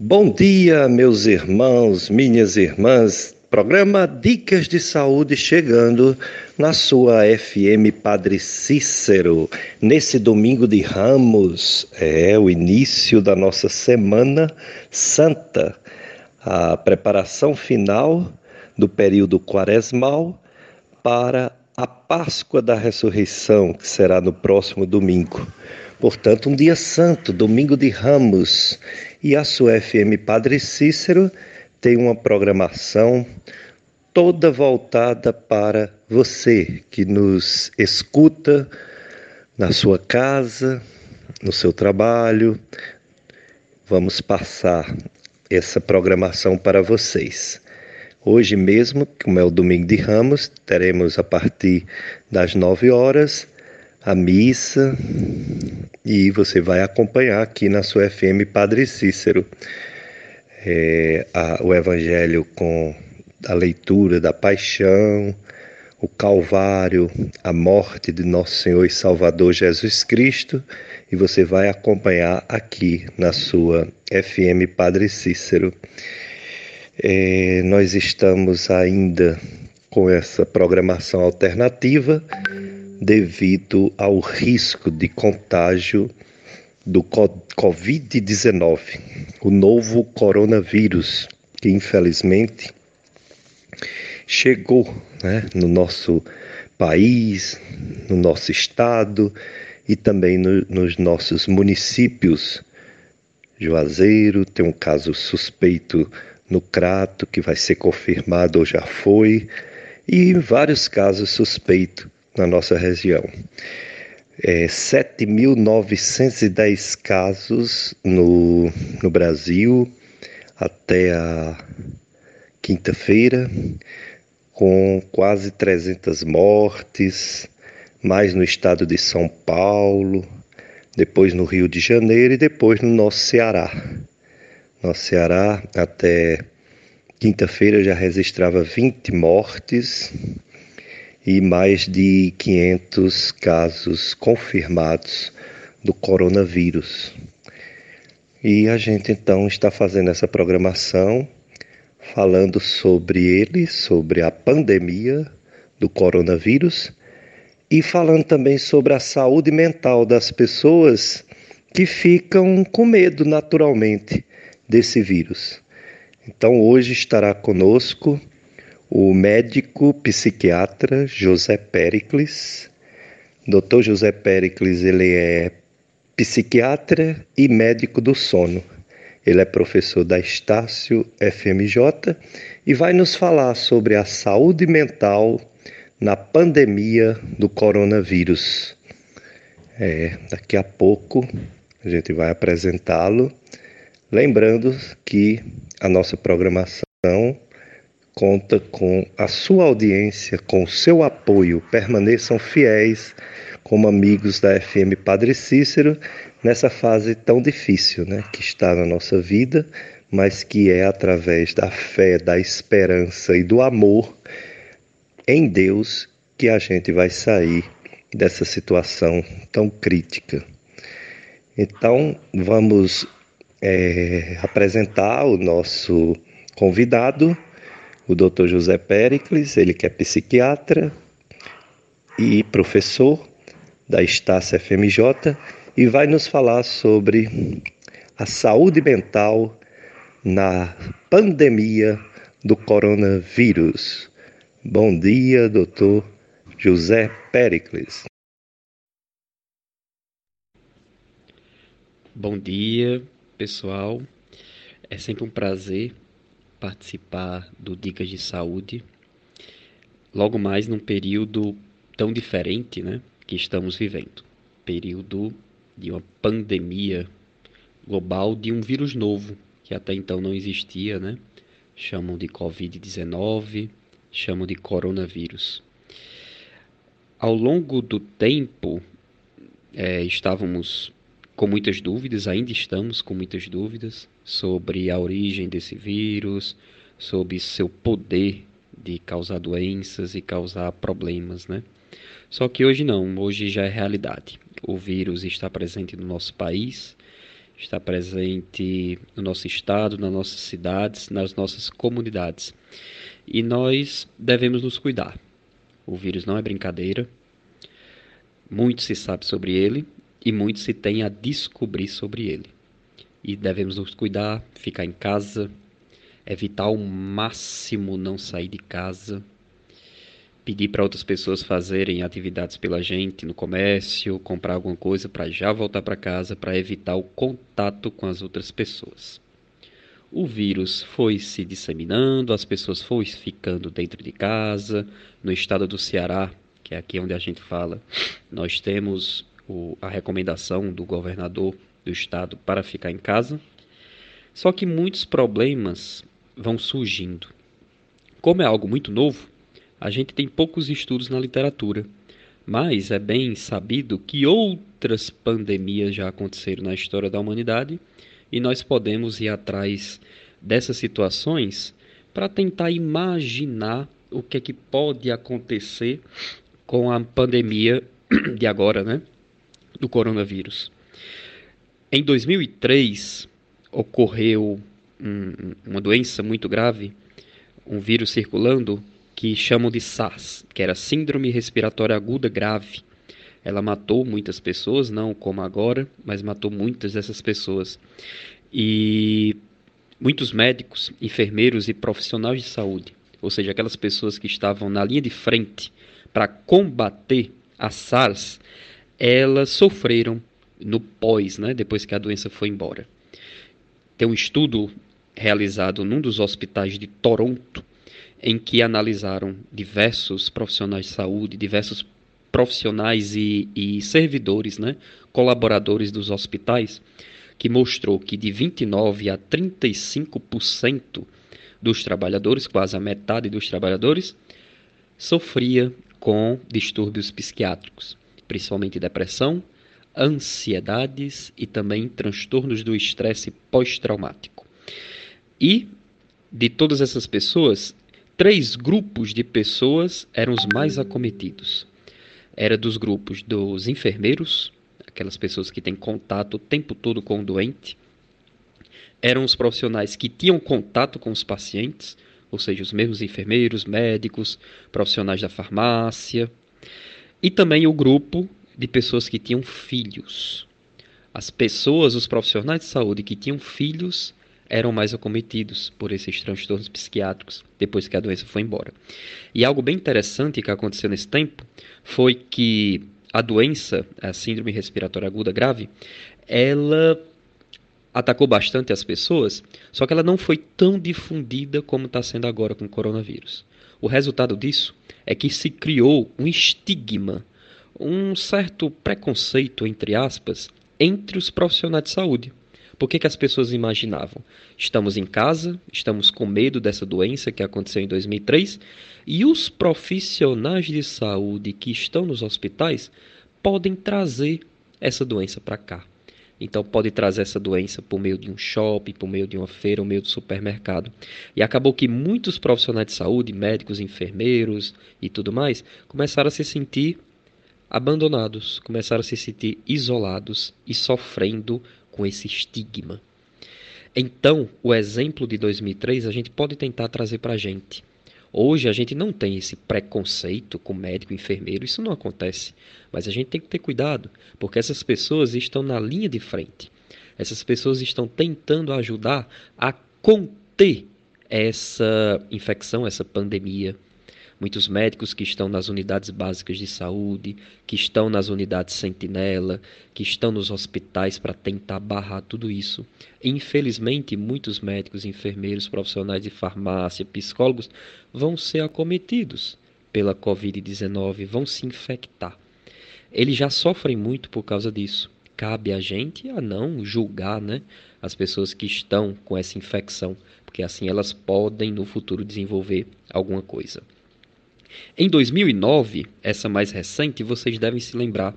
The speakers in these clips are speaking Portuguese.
Bom dia, meus irmãos, minhas irmãs. Programa Dicas de Saúde chegando na sua FM Padre Cícero, nesse domingo de Ramos, é o início da nossa Semana Santa, a preparação final do período quaresmal para a Páscoa da Ressurreição, que será no próximo domingo. Portanto, um dia santo, domingo de Ramos, e a sua FM Padre Cícero tem uma programação toda voltada para você que nos escuta na sua casa, no seu trabalho. Vamos passar essa programação para vocês. Hoje mesmo, como é o domingo de Ramos, teremos a partir das 9 horas a missa e você vai acompanhar aqui na sua FM Padre Cícero é, a, o Evangelho com a leitura da paixão, o Calvário, a morte de nosso Senhor e Salvador Jesus Cristo, e você vai acompanhar aqui na sua FM Padre Cícero. É, nós estamos ainda com essa programação alternativa devido ao risco de contágio do Covid-19, o novo coronavírus, que infelizmente chegou né, no nosso país, no nosso estado e também no, nos nossos municípios. Juazeiro tem um caso suspeito no Crato, que vai ser confirmado ou já foi, e vários casos suspeitos na nossa região é, 7.910 casos no, no Brasil até a quinta-feira, com quase 300 mortes, mais no estado de São Paulo, depois no Rio de Janeiro e depois no nosso Ceará. Nosso Ceará até quinta-feira já registrava 20 mortes e mais de 500 casos confirmados do coronavírus. E a gente então está fazendo essa programação falando sobre ele, sobre a pandemia do coronavírus e falando também sobre a saúde mental das pessoas que ficam com medo naturalmente desse vírus. Então hoje estará conosco o médico psiquiatra José Pericles. Dr. José Pericles, ele é psiquiatra e médico do sono. Ele é professor da Estácio FMJ e vai nos falar sobre a saúde mental na pandemia do coronavírus. É, daqui a pouco a gente vai apresentá-lo. Lembrando que a nossa programação conta com a sua audiência, com o seu apoio. Permaneçam fiéis como amigos da FM Padre Cícero nessa fase tão difícil né, que está na nossa vida, mas que é através da fé, da esperança e do amor em Deus que a gente vai sair dessa situação tão crítica. Então, vamos é, apresentar o nosso convidado o Dr. José Pericles, ele que é psiquiatra e professor da Estácia FMJ e vai nos falar sobre a saúde mental na pandemia do coronavírus. Bom dia, doutor José Pericles. Bom dia, pessoal. É sempre um prazer participar do Dicas de Saúde, logo mais num período tão diferente né, que estamos vivendo período de uma pandemia global de um vírus novo que até então não existia, né? Chamam de Covid-19, chamam de coronavírus. Ao longo do tempo, é, estávamos com muitas dúvidas, ainda estamos com muitas dúvidas sobre a origem desse vírus, sobre seu poder de causar doenças e causar problemas, né? Só que hoje não, hoje já é realidade. O vírus está presente no nosso país está presente no nosso estado, nas nossas cidades, nas nossas comunidades. E nós devemos nos cuidar. O vírus não é brincadeira. Muito se sabe sobre ele e muito se tem a descobrir sobre ele. E devemos nos cuidar, ficar em casa, evitar ao máximo não sair de casa, pedir para outras pessoas fazerem atividades pela gente no comércio, comprar alguma coisa para já voltar para casa para evitar o contato com as outras pessoas. O vírus foi se disseminando, as pessoas foram ficando dentro de casa. No estado do Ceará, que é aqui onde a gente fala, nós temos o, a recomendação do governador do estado para ficar em casa. Só que muitos problemas vão surgindo. Como é algo muito novo, a gente tem poucos estudos na literatura, mas é bem sabido que outras pandemias já aconteceram na história da humanidade e nós podemos ir atrás dessas situações para tentar imaginar o que é que pode acontecer com a pandemia de agora, né, do coronavírus. Em 2003 ocorreu um, uma doença muito grave, um vírus circulando que chamam de SARS, que era Síndrome Respiratória Aguda Grave. Ela matou muitas pessoas, não como agora, mas matou muitas dessas pessoas. E muitos médicos, enfermeiros e profissionais de saúde, ou seja, aquelas pessoas que estavam na linha de frente para combater a SARS, elas sofreram no pós, né, depois que a doença foi embora. Tem um estudo realizado num dos hospitais de Toronto em que analisaram diversos profissionais de saúde, diversos profissionais e, e servidores, né, colaboradores dos hospitais, que mostrou que de 29 a 35% dos trabalhadores, quase a metade dos trabalhadores, sofria com distúrbios psiquiátricos, principalmente depressão, ansiedades e também transtornos do estresse pós-traumático. E de todas essas pessoas, três grupos de pessoas eram os mais acometidos. Era dos grupos dos enfermeiros, aquelas pessoas que têm contato o tempo todo com o doente. Eram os profissionais que tinham contato com os pacientes, ou seja, os mesmos enfermeiros, médicos, profissionais da farmácia. E também o grupo de pessoas que tinham filhos. As pessoas, os profissionais de saúde que tinham filhos, eram mais acometidos por esses transtornos psiquiátricos depois que a doença foi embora. E algo bem interessante que aconteceu nesse tempo foi que a doença, a síndrome respiratória aguda grave, ela atacou bastante as pessoas, só que ela não foi tão difundida como está sendo agora com o coronavírus. O resultado disso é que se criou um estigma, um certo preconceito, entre aspas, entre os profissionais de saúde. Por que, que as pessoas imaginavam? Estamos em casa, estamos com medo dessa doença que aconteceu em 2003 e os profissionais de saúde que estão nos hospitais podem trazer essa doença para cá. Então pode trazer essa doença por meio de um shopping, por meio de uma feira, por meio do supermercado. E acabou que muitos profissionais de saúde, médicos, enfermeiros e tudo mais, começaram a se sentir abandonados, começaram a se sentir isolados e sofrendo com esse estigma. Então, o exemplo de 2003 a gente pode tentar trazer para a gente. Hoje a gente não tem esse preconceito com médico enfermeiro, isso não acontece. Mas a gente tem que ter cuidado, porque essas pessoas estão na linha de frente. Essas pessoas estão tentando ajudar a conter essa infecção, essa pandemia muitos médicos que estão nas unidades básicas de saúde, que estão nas unidades sentinela, que estão nos hospitais para tentar barrar tudo isso. Infelizmente, muitos médicos, enfermeiros, profissionais de farmácia, psicólogos vão ser acometidos pela Covid-19, vão se infectar. Eles já sofrem muito por causa disso. Cabe a gente a não julgar né, as pessoas que estão com essa infecção, porque assim elas podem no futuro desenvolver alguma coisa. Em 2009, essa mais recente, vocês devem se lembrar,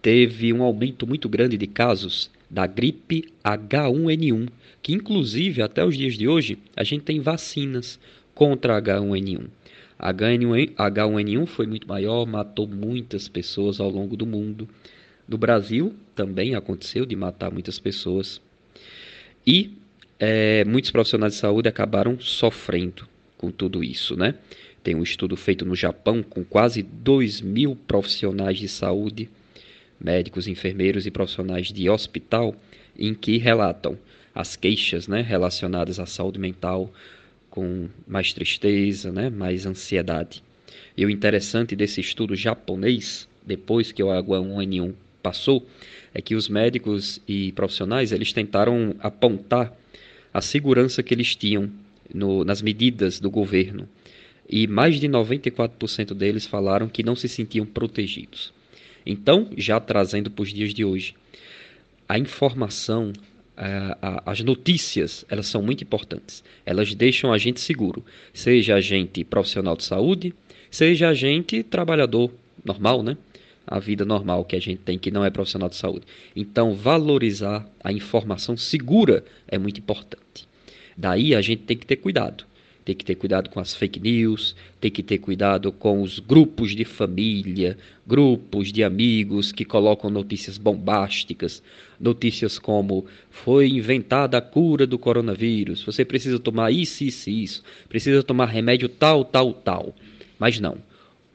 teve um aumento muito grande de casos da gripe H1N1, que inclusive até os dias de hoje a gente tem vacinas contra H1N1. H1N1 foi muito maior, matou muitas pessoas ao longo do mundo. No Brasil também aconteceu de matar muitas pessoas. E é, muitos profissionais de saúde acabaram sofrendo com tudo isso, né? Tem um estudo feito no Japão com quase 2 mil profissionais de saúde, médicos, enfermeiros e profissionais de hospital, em que relatam as queixas né, relacionadas à saúde mental com mais tristeza, né, mais ansiedade. E o interessante desse estudo japonês, depois que o H1N1 passou, é que os médicos e profissionais eles tentaram apontar a segurança que eles tinham no, nas medidas do governo. E mais de 94% deles falaram que não se sentiam protegidos. Então, já trazendo para os dias de hoje, a informação, as notícias, elas são muito importantes. Elas deixam a gente seguro, seja a gente profissional de saúde, seja a gente trabalhador normal, né? A vida normal que a gente tem que não é profissional de saúde. Então, valorizar a informação segura é muito importante. Daí a gente tem que ter cuidado. Tem que ter cuidado com as fake news, tem que ter cuidado com os grupos de família, grupos de amigos que colocam notícias bombásticas, notícias como foi inventada a cura do coronavírus, você precisa tomar isso, isso, isso, precisa tomar remédio tal, tal, tal. Mas não.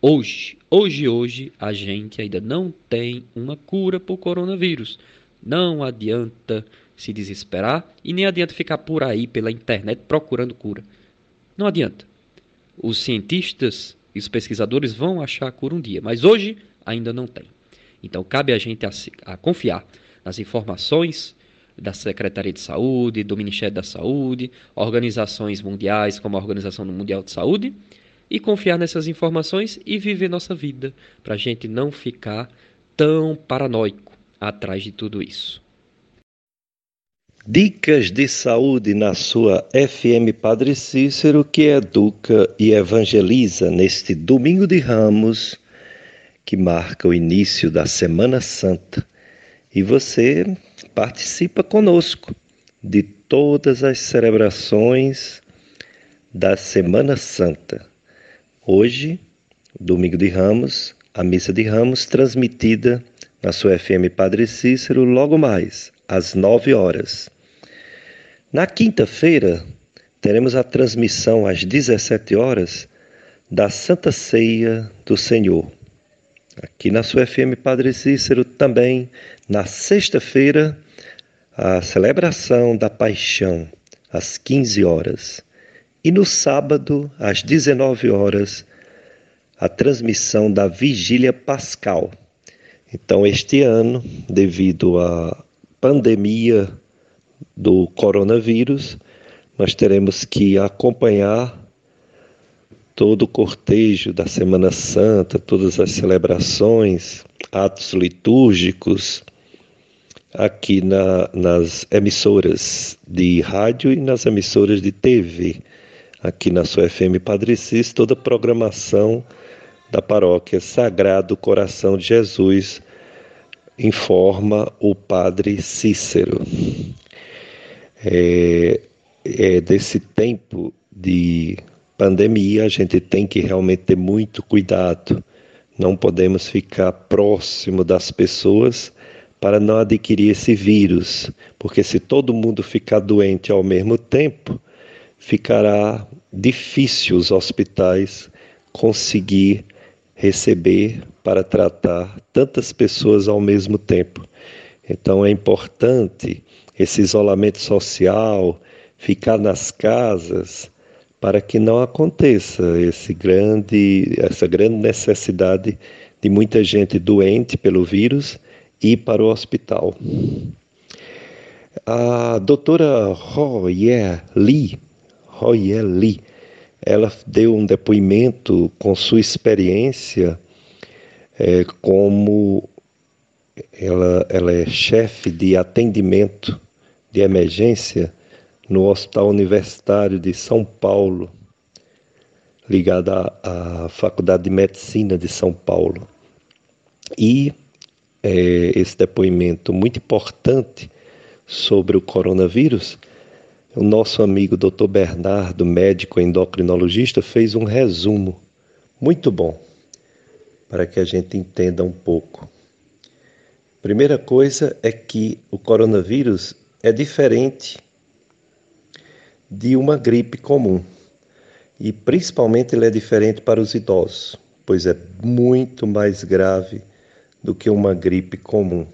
Hoje, hoje, hoje, a gente ainda não tem uma cura para o coronavírus. Não adianta se desesperar e nem adianta ficar por aí pela internet procurando cura. Não adianta. Os cientistas e os pesquisadores vão achar a cura um dia, mas hoje ainda não tem. Então cabe a gente a, a confiar nas informações da Secretaria de Saúde, do Ministério da Saúde, organizações mundiais como a Organização Mundial de Saúde, e confiar nessas informações e viver nossa vida, para a gente não ficar tão paranoico atrás de tudo isso. Dicas de saúde na sua FM Padre Cícero, que educa e evangeliza neste domingo de Ramos, que marca o início da Semana Santa. E você participa conosco de todas as celebrações da Semana Santa. Hoje, domingo de Ramos, a missa de Ramos transmitida na sua FM Padre Cícero logo mais às nove horas. Na quinta-feira, teremos a transmissão às 17 horas da Santa Ceia do Senhor. Aqui na sua FM Padre Cícero também, na sexta-feira, a celebração da Paixão, às 15 horas. E no sábado, às 19 horas, a transmissão da Vigília Pascal. Então, este ano, devido à pandemia do coronavírus, nós teremos que acompanhar todo o cortejo da Semana Santa, todas as celebrações, atos litúrgicos, aqui na, nas emissoras de rádio e nas emissoras de TV. Aqui na sua FM Padre Cis, toda a programação da paróquia Sagrado Coração de Jesus, informa o Padre Cícero é, é, desse tempo de pandemia, a gente tem que realmente ter muito cuidado. Não podemos ficar próximo das pessoas para não adquirir esse vírus, porque se todo mundo ficar doente ao mesmo tempo, ficará difícil os hospitais conseguir receber para tratar tantas pessoas ao mesmo tempo. Então é importante esse isolamento social, ficar nas casas, para que não aconteça esse grande, essa grande necessidade de muita gente doente pelo vírus ir para o hospital. A doutora Royer Lee, Royer Lee, ela deu um depoimento com sua experiência é, como ela, ela é chefe de atendimento de emergência no Hospital Universitário de São Paulo, ligada à, Faculdade de Medicina de São Paulo. E é, esse depoimento muito importante sobre o coronavírus, o nosso amigo Dr. Bernardo, médico endocrinologista, fez um resumo muito bom para que a gente entenda um pouco. Primeira coisa é que o coronavírus é diferente de uma gripe comum. E principalmente ele é diferente para os idosos, pois é muito mais grave do que uma gripe comum.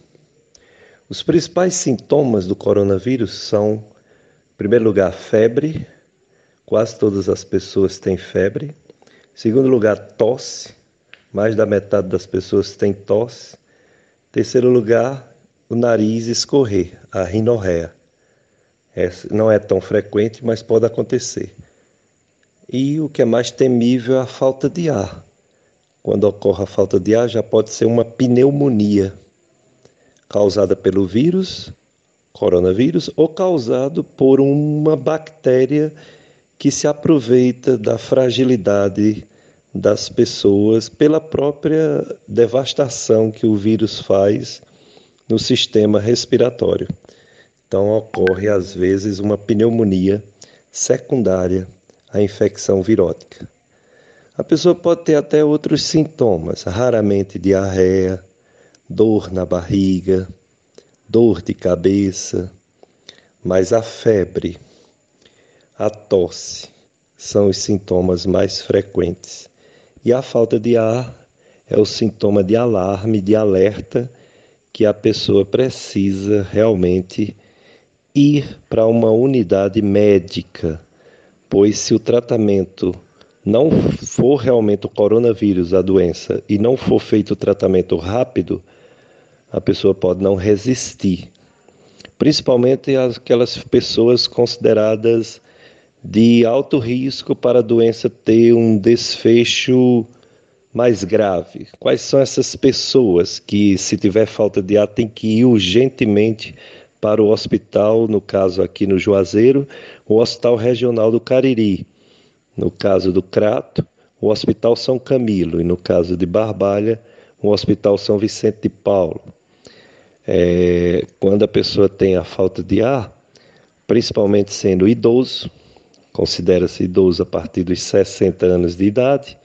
Os principais sintomas do coronavírus são, em primeiro lugar, febre, quase todas as pessoas têm febre. Segundo lugar, tosse, mais da metade das pessoas tem tosse. Terceiro lugar, o nariz escorrer, a rinorreia. Essa não é tão frequente, mas pode acontecer. E o que é mais temível é a falta de ar. Quando ocorre a falta de ar, já pode ser uma pneumonia causada pelo vírus, coronavírus, ou causado por uma bactéria que se aproveita da fragilidade das pessoas pela própria devastação que o vírus faz no sistema respiratório. Então ocorre às vezes uma pneumonia secundária à infecção virótica. A pessoa pode ter até outros sintomas, raramente diarreia, dor na barriga, dor de cabeça, mas a febre, a tosse são os sintomas mais frequentes. E a falta de ar é o sintoma de alarme, de alerta que a pessoa precisa realmente ir para uma unidade médica, pois se o tratamento não for realmente o coronavírus, a doença, e não for feito o tratamento rápido, a pessoa pode não resistir. Principalmente aquelas pessoas consideradas de alto risco para a doença ter um desfecho mais grave. Quais são essas pessoas que, se tiver falta de ar, tem que ir urgentemente para o hospital, no caso aqui no Juazeiro, o Hospital Regional do Cariri. No caso do Crato, o Hospital São Camilo. E no caso de Barbalha, o Hospital São Vicente de Paulo. É, quando a pessoa tem a falta de ar, principalmente sendo idoso, considera-se idoso a partir dos 60 anos de idade,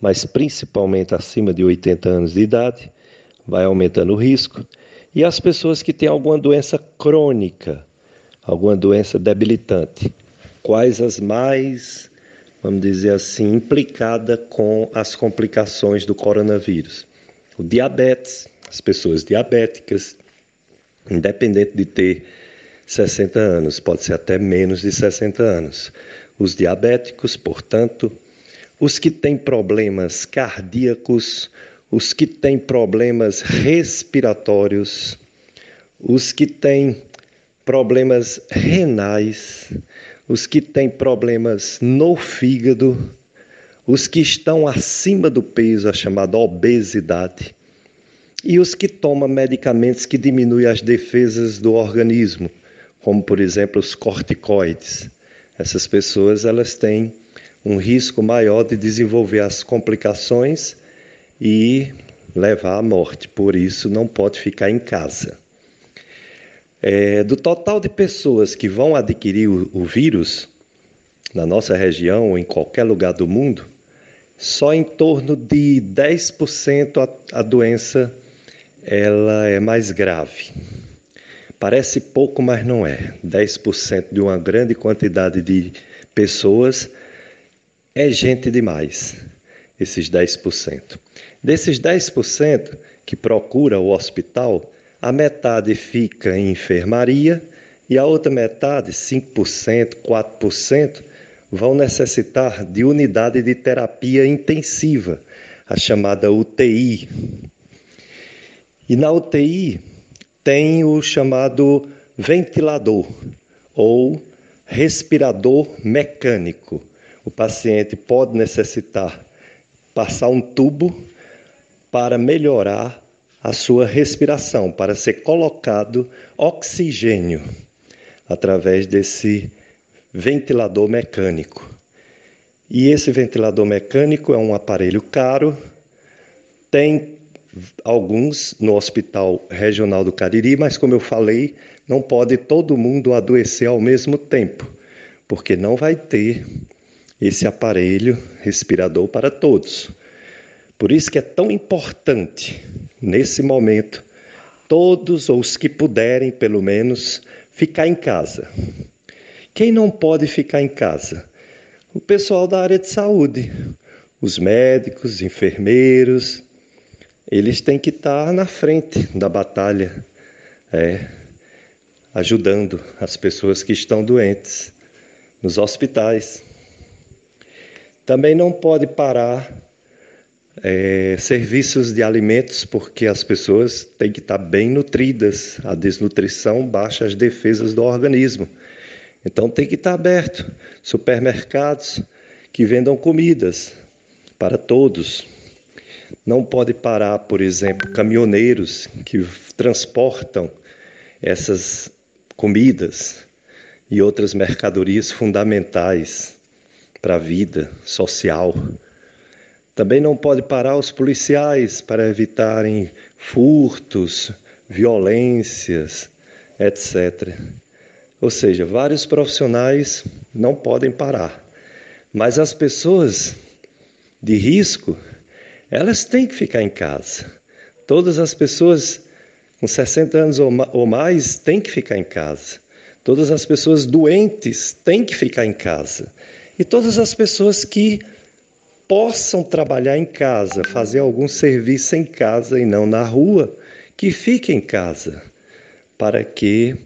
mas principalmente acima de 80 anos de idade, vai aumentando o risco e as pessoas que têm alguma doença crônica, alguma doença debilitante. Quais as mais, vamos dizer assim, implicada com as complicações do coronavírus? O diabetes, as pessoas diabéticas, independente de ter 60 anos, pode ser até menos de 60 anos. Os diabéticos, portanto, os que têm problemas cardíacos, os que têm problemas respiratórios, os que têm problemas renais, os que têm problemas no fígado, os que estão acima do peso, a chamada obesidade, e os que tomam medicamentos que diminuem as defesas do organismo, como por exemplo os corticoides. Essas pessoas elas têm um risco maior de desenvolver as complicações e levar à morte. Por isso, não pode ficar em casa. É, do total de pessoas que vão adquirir o, o vírus na nossa região ou em qualquer lugar do mundo, só em torno de 10% a, a doença ela é mais grave. Parece pouco, mas não é. 10% de uma grande quantidade de pessoas é gente demais esses 10%. Desses 10% que procura o hospital, a metade fica em enfermaria e a outra metade, 5%, 4%, vão necessitar de unidade de terapia intensiva, a chamada UTI. E na UTI tem o chamado ventilador ou respirador mecânico. O paciente pode necessitar passar um tubo para melhorar a sua respiração, para ser colocado oxigênio através desse ventilador mecânico. E esse ventilador mecânico é um aparelho caro, tem alguns no Hospital Regional do Cariri, mas como eu falei, não pode todo mundo adoecer ao mesmo tempo, porque não vai ter esse aparelho respirador para todos. Por isso que é tão importante, nesse momento, todos, ou os que puderem, pelo menos, ficar em casa. Quem não pode ficar em casa? O pessoal da área de saúde, os médicos, enfermeiros, eles têm que estar na frente da batalha, é, ajudando as pessoas que estão doentes nos hospitais. Também não pode parar é, serviços de alimentos, porque as pessoas têm que estar bem nutridas. A desnutrição baixa as defesas do organismo. Então tem que estar aberto. Supermercados que vendam comidas para todos. Não pode parar, por exemplo, caminhoneiros que transportam essas comidas e outras mercadorias fundamentais para a vida social. Também não pode parar os policiais para evitarem furtos, violências, etc. Ou seja, vários profissionais não podem parar. Mas as pessoas de risco, elas têm que ficar em casa. Todas as pessoas com 60 anos ou mais têm que ficar em casa. Todas as pessoas doentes têm que ficar em casa. E todas as pessoas que possam trabalhar em casa, fazer algum serviço em casa e não na rua, que fiquem em casa, para que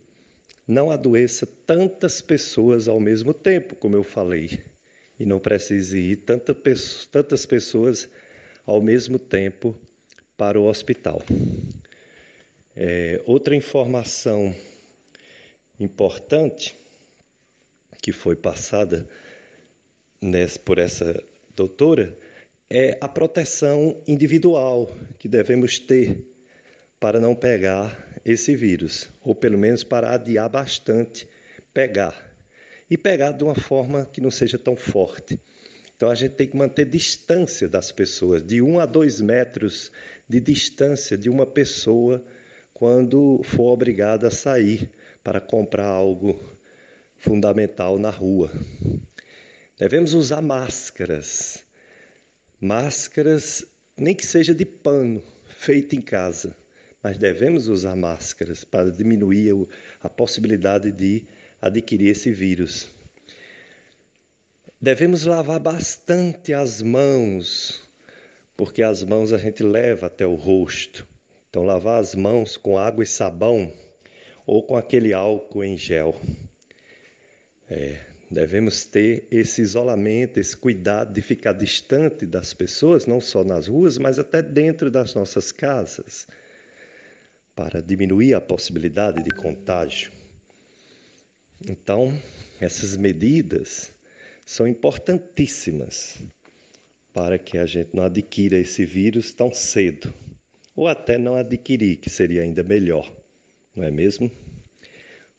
não adoeça tantas pessoas ao mesmo tempo, como eu falei, e não precise ir tanta, tantas pessoas ao mesmo tempo para o hospital. É, outra informação importante que foi passada por essa doutora é a proteção individual que devemos ter para não pegar esse vírus, ou pelo menos para adiar bastante pegar. E pegar de uma forma que não seja tão forte. Então a gente tem que manter distância das pessoas, de um a dois metros de distância de uma pessoa quando for obrigada a sair para comprar algo fundamental na rua. Devemos usar máscaras, máscaras, nem que seja de pano, feita em casa, mas devemos usar máscaras para diminuir a possibilidade de adquirir esse vírus. Devemos lavar bastante as mãos, porque as mãos a gente leva até o rosto. Então, lavar as mãos com água e sabão ou com aquele álcool em gel. É, devemos ter esse isolamento, esse cuidado de ficar distante das pessoas, não só nas ruas, mas até dentro das nossas casas, para diminuir a possibilidade de contágio. Então, essas medidas são importantíssimas para que a gente não adquira esse vírus tão cedo, ou até não adquirir, que seria ainda melhor, não é mesmo?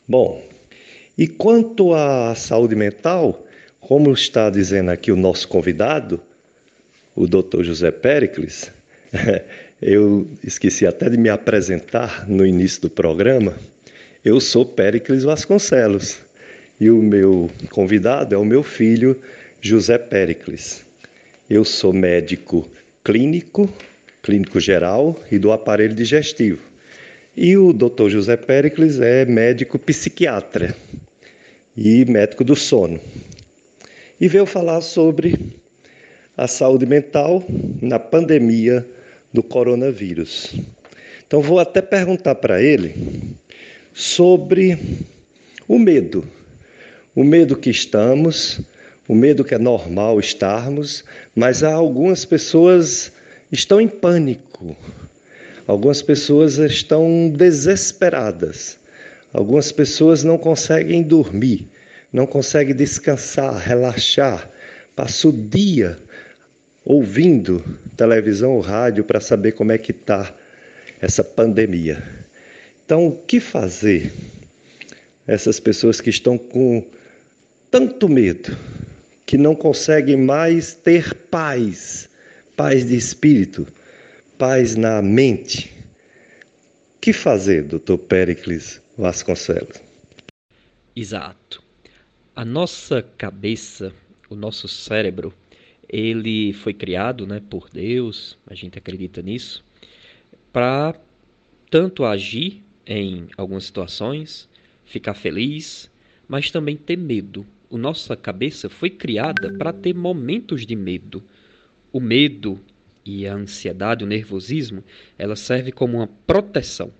Bom, e quanto à saúde mental, como está dizendo aqui o nosso convidado, o Dr. José Pericles, eu esqueci até de me apresentar no início do programa. Eu sou Pericles Vasconcelos e o meu convidado é o meu filho José Pericles. Eu sou médico clínico, clínico geral e do aparelho digestivo. E o Dr. José Pericles é médico psiquiatra e médico do sono. E veio falar sobre a saúde mental na pandemia do coronavírus. Então vou até perguntar para ele sobre o medo. O medo que estamos, o medo que é normal estarmos, mas há algumas pessoas estão em pânico Algumas pessoas estão desesperadas. Algumas pessoas não conseguem dormir, não conseguem descansar, relaxar. Passa o dia ouvindo televisão ou rádio para saber como é que está essa pandemia. Então, o que fazer? Essas pessoas que estão com tanto medo, que não conseguem mais ter paz, paz de espírito paz na mente. Que fazer, doutor Pericles Vasconcelos? Exato. A nossa cabeça, o nosso cérebro, ele foi criado né, por Deus, a gente acredita nisso, para tanto agir em algumas situações, ficar feliz, mas também ter medo. A nossa cabeça foi criada para ter momentos de medo. O medo e a ansiedade, o nervosismo, ela serve como uma proteção,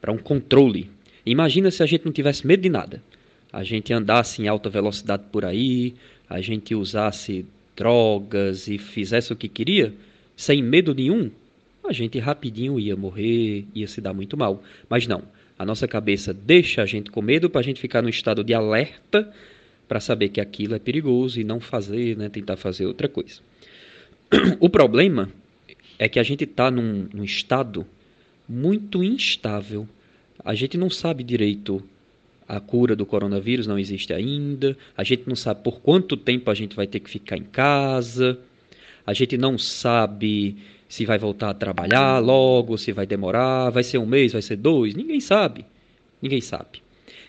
para um controle. Imagina se a gente não tivesse medo de nada. A gente andasse em alta velocidade por aí, a gente usasse drogas e fizesse o que queria, sem medo nenhum, a gente rapidinho ia morrer, ia se dar muito mal. Mas não, a nossa cabeça deixa a gente com medo para a gente ficar no estado de alerta para saber que aquilo é perigoso e não fazer, né, tentar fazer outra coisa. O problema é que a gente está num, num estado muito instável. A gente não sabe direito a cura do coronavírus não existe ainda, a gente não sabe por quanto tempo a gente vai ter que ficar em casa, a gente não sabe se vai voltar a trabalhar logo, se vai demorar, vai ser um mês, vai ser dois, ninguém sabe. Ninguém sabe.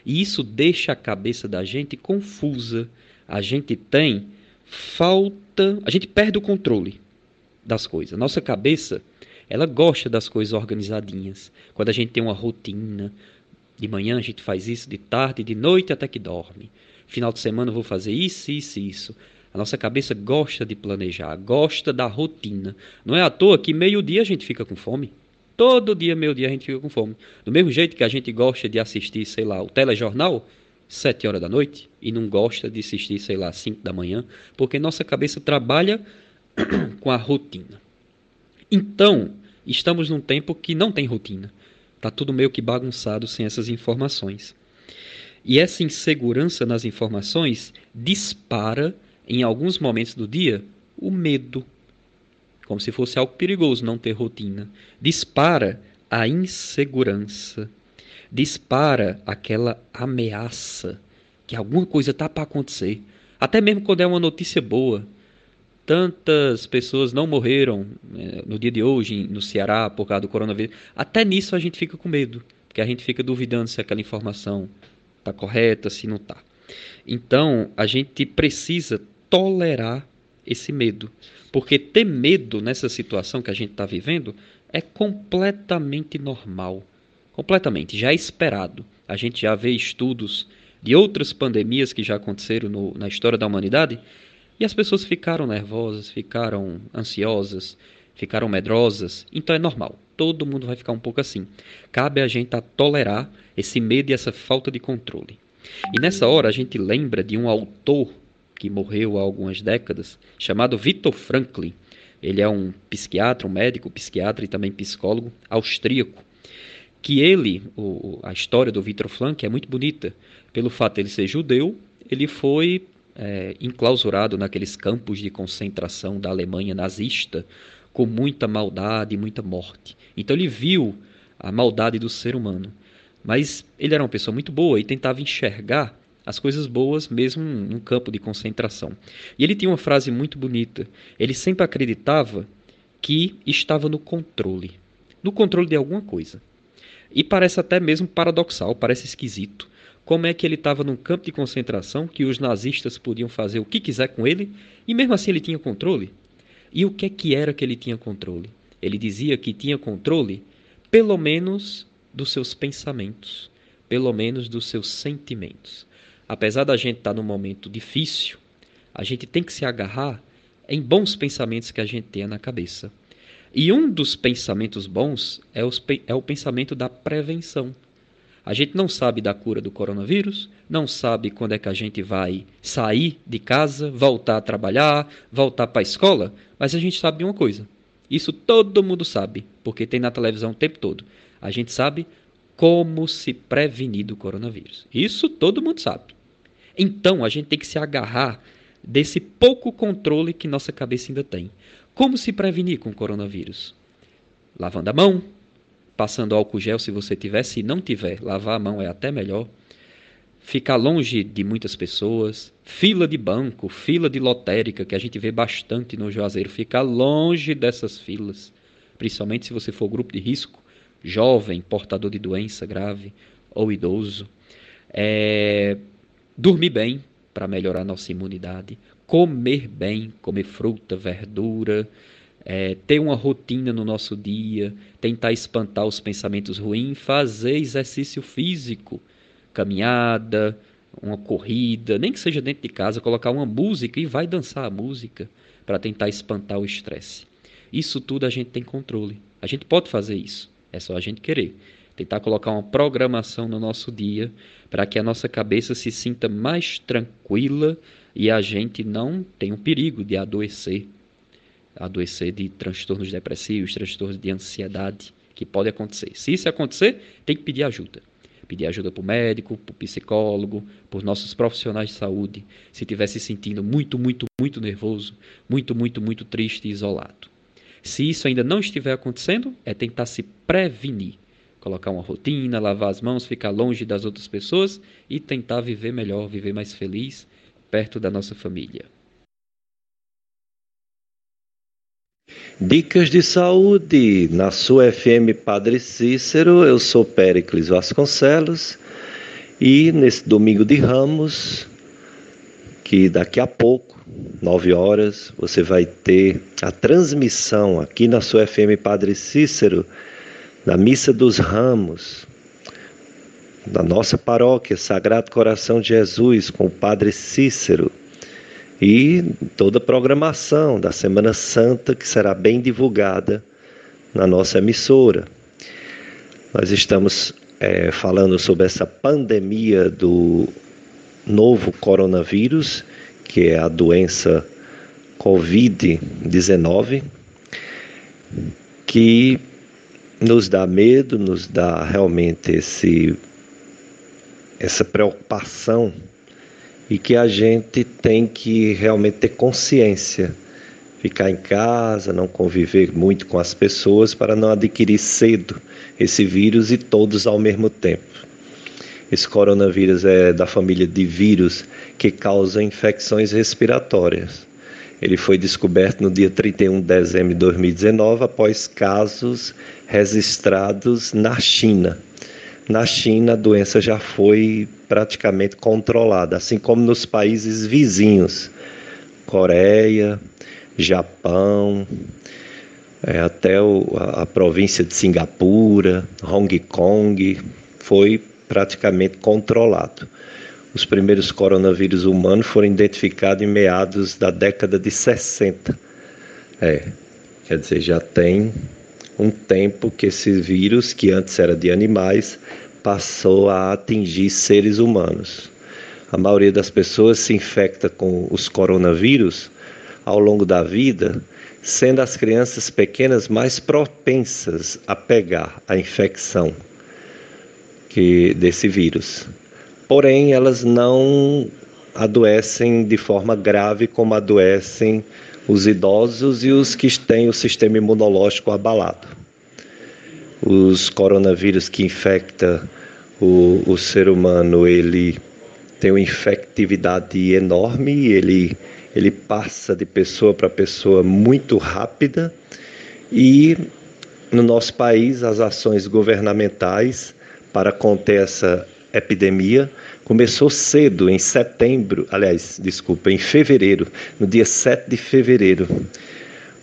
E isso deixa a cabeça da gente confusa. A gente tem falta, a gente perde o controle das coisas. Nossa cabeça, ela gosta das coisas organizadinhas. Quando a gente tem uma rotina, de manhã a gente faz isso, de tarde, de noite até que dorme. Final de semana eu vou fazer isso, isso, isso. A nossa cabeça gosta de planejar, gosta da rotina. Não é à toa que meio-dia a gente fica com fome. Todo dia, meio-dia, a gente fica com fome. Do mesmo jeito que a gente gosta de assistir, sei lá, o telejornal, sete horas da noite, e não gosta de assistir, sei lá, cinco da manhã, porque nossa cabeça trabalha com a rotina. Então, estamos num tempo que não tem rotina. Está tudo meio que bagunçado sem essas informações. E essa insegurança nas informações dispara em alguns momentos do dia, o medo, como se fosse algo perigoso não ter rotina. Dispara a insegurança, dispara aquela ameaça que alguma coisa está para acontecer. Até mesmo quando é uma notícia boa. Tantas pessoas não morreram né, no dia de hoje no Ceará por causa do coronavírus. Até nisso a gente fica com medo, porque a gente fica duvidando se aquela informação está correta, se não está. Então, a gente precisa tolerar esse medo. Porque ter medo nessa situação que a gente está vivendo é completamente normal. Completamente, já é esperado. A gente já vê estudos de outras pandemias que já aconteceram no, na história da humanidade e as pessoas ficaram nervosas, ficaram ansiosas, ficaram medrosas. Então é normal. Todo mundo vai ficar um pouco assim. Cabe a gente a tolerar esse medo e essa falta de controle. E nessa hora a gente lembra de um autor que morreu há algumas décadas, chamado Viktor Franklin. Ele é um psiquiatra, um médico psiquiatra e também psicólogo austríaco. Que ele, o, a história do Viktor Frankl é muito bonita. Pelo fato de ele ser judeu, ele foi é, enclausurado naqueles campos de concentração da Alemanha nazista, com muita maldade e muita morte. Então ele viu a maldade do ser humano. Mas ele era uma pessoa muito boa e tentava enxergar as coisas boas mesmo num campo de concentração. E ele tinha uma frase muito bonita. Ele sempre acreditava que estava no controle, no controle de alguma coisa. E parece até mesmo paradoxal, parece esquisito. Como é que ele estava num campo de concentração que os nazistas podiam fazer o que quiser com ele e mesmo assim ele tinha controle? E o que é que era que ele tinha controle? Ele dizia que tinha controle, pelo menos, dos seus pensamentos, pelo menos dos seus sentimentos apesar da gente estar tá num momento difícil, a gente tem que se agarrar em bons pensamentos que a gente tenha na cabeça. E um dos pensamentos bons é, os, é o pensamento da prevenção. A gente não sabe da cura do coronavírus, não sabe quando é que a gente vai sair de casa, voltar a trabalhar, voltar para a escola, mas a gente sabe de uma coisa. Isso todo mundo sabe, porque tem na televisão o tempo todo. A gente sabe como se prevenir do coronavírus. Isso todo mundo sabe. Então a gente tem que se agarrar desse pouco controle que nossa cabeça ainda tem. Como se prevenir com o coronavírus? Lavando a mão, passando álcool gel se você tiver, se não tiver, lavar a mão é até melhor. Ficar longe de muitas pessoas, fila de banco, fila de lotérica, que a gente vê bastante no Juazeiro, ficar longe dessas filas, principalmente se você for grupo de risco, jovem, portador de doença grave ou idoso. É, Dormir bem para melhorar nossa imunidade, comer bem, comer fruta, verdura, é, ter uma rotina no nosso dia, tentar espantar os pensamentos ruins, fazer exercício físico, caminhada, uma corrida, nem que seja dentro de casa, colocar uma música e vai dançar a música para tentar espantar o estresse. Isso tudo a gente tem controle. A gente pode fazer isso, é só a gente querer. Tentar colocar uma programação no nosso dia para que a nossa cabeça se sinta mais tranquila e a gente não tenha o perigo de adoecer adoecer de transtornos depressivos, transtornos de ansiedade, que pode acontecer. Se isso acontecer, tem que pedir ajuda. Pedir ajuda para o médico, para o psicólogo, por nossos profissionais de saúde, se estiver se sentindo muito, muito, muito nervoso, muito, muito, muito triste e isolado. Se isso ainda não estiver acontecendo, é tentar se prevenir. Colocar uma rotina, lavar as mãos, ficar longe das outras pessoas e tentar viver melhor, viver mais feliz, perto da nossa família. Dicas de saúde na sua FM Padre Cícero. Eu sou Péricles Vasconcelos e nesse domingo de Ramos, que daqui a pouco, nove horas, você vai ter a transmissão aqui na sua FM Padre Cícero da Missa dos Ramos da nossa paróquia Sagrado Coração de Jesus com o Padre Cícero e toda a programação da Semana Santa que será bem divulgada na nossa emissora. Nós estamos é, falando sobre essa pandemia do novo coronavírus, que é a doença Covid-19, que nos dá medo, nos dá realmente esse, essa preocupação e que a gente tem que realmente ter consciência, ficar em casa, não conviver muito com as pessoas para não adquirir cedo esse vírus e todos ao mesmo tempo. Esse coronavírus é da família de vírus que causam infecções respiratórias. Ele foi descoberto no dia 31 de dezembro de 2019 após casos registrados na China. Na China, a doença já foi praticamente controlada, assim como nos países vizinhos, Coreia, Japão, é, até o, a, a província de Singapura, Hong Kong, foi praticamente controlado. Os primeiros coronavírus humanos foram identificados em meados da década de 60. É, quer dizer, já tem um tempo que esse vírus, que antes era de animais, passou a atingir seres humanos. A maioria das pessoas se infecta com os coronavírus ao longo da vida, sendo as crianças pequenas mais propensas a pegar a infecção que desse vírus. Porém, elas não adoecem de forma grave como adoecem os idosos e os que têm o sistema imunológico abalado. Os coronavírus que infecta o, o ser humano, ele tem uma infectividade enorme, ele, ele passa de pessoa para pessoa muito rápida. E no nosso país as ações governamentais para conter essa epidemia começou cedo, em setembro, aliás, desculpa, em fevereiro, no dia 7 de fevereiro.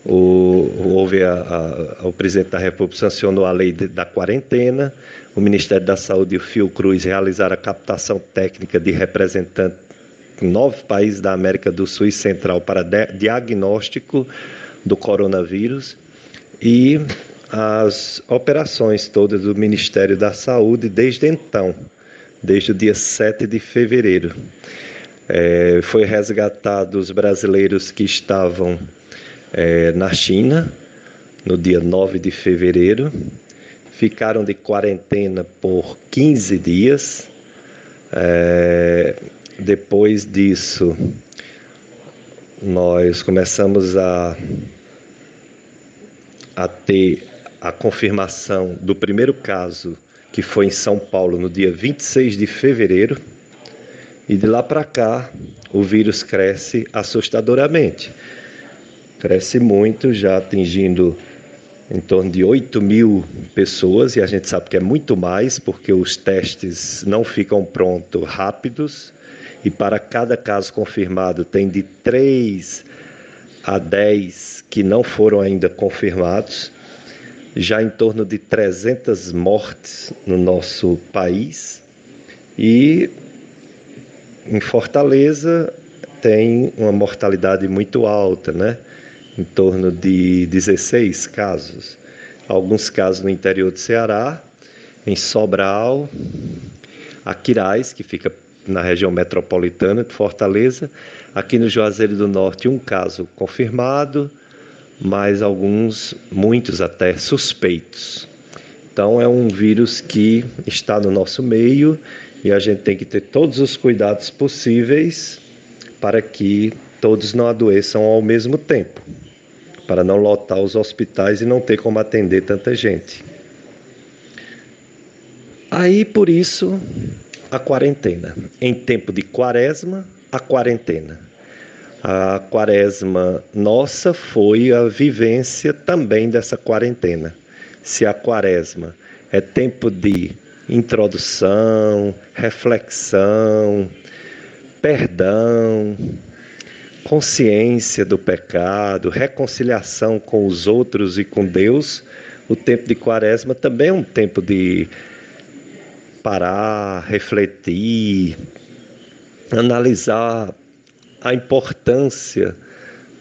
O, houve a, a, o presidente da República sancionou a lei de, da quarentena, o Ministério da Saúde e o Fiocruz realizaram a captação técnica de representantes em nove países da América do Sul e Central para de, diagnóstico do coronavírus e as operações todas do Ministério da Saúde desde então, desde o dia 7 de fevereiro. É, foi resgatado os brasileiros que estavam é, na China, no dia 9 de fevereiro. Ficaram de quarentena por 15 dias. É, depois disso, nós começamos a, a ter a confirmação do primeiro caso, que foi em São Paulo no dia 26 de fevereiro. E de lá para cá, o vírus cresce assustadoramente cresce muito, já atingindo em torno de 8 mil pessoas, e a gente sabe que é muito mais, porque os testes não ficam prontos rápidos, e para cada caso confirmado tem de 3 há 10 que não foram ainda confirmados, já em torno de 300 mortes no nosso país e em Fortaleza tem uma mortalidade muito alta, né? Em torno de 16 casos. Alguns casos no interior do Ceará, em Sobral, Aquiraz, que fica na região metropolitana de Fortaleza. Aqui no Juazeiro do Norte, um caso confirmado, mas alguns, muitos até suspeitos. Então, é um vírus que está no nosso meio e a gente tem que ter todos os cuidados possíveis para que todos não adoeçam ao mesmo tempo, para não lotar os hospitais e não ter como atender tanta gente. Aí, por isso, a quarentena. Em tempo de quaresma, a quarentena. A quaresma nossa foi a vivência também dessa quarentena. Se a quaresma é tempo de introdução, reflexão, perdão, consciência do pecado, reconciliação com os outros e com Deus, o tempo de quaresma também é um tempo de parar, refletir, analisar a importância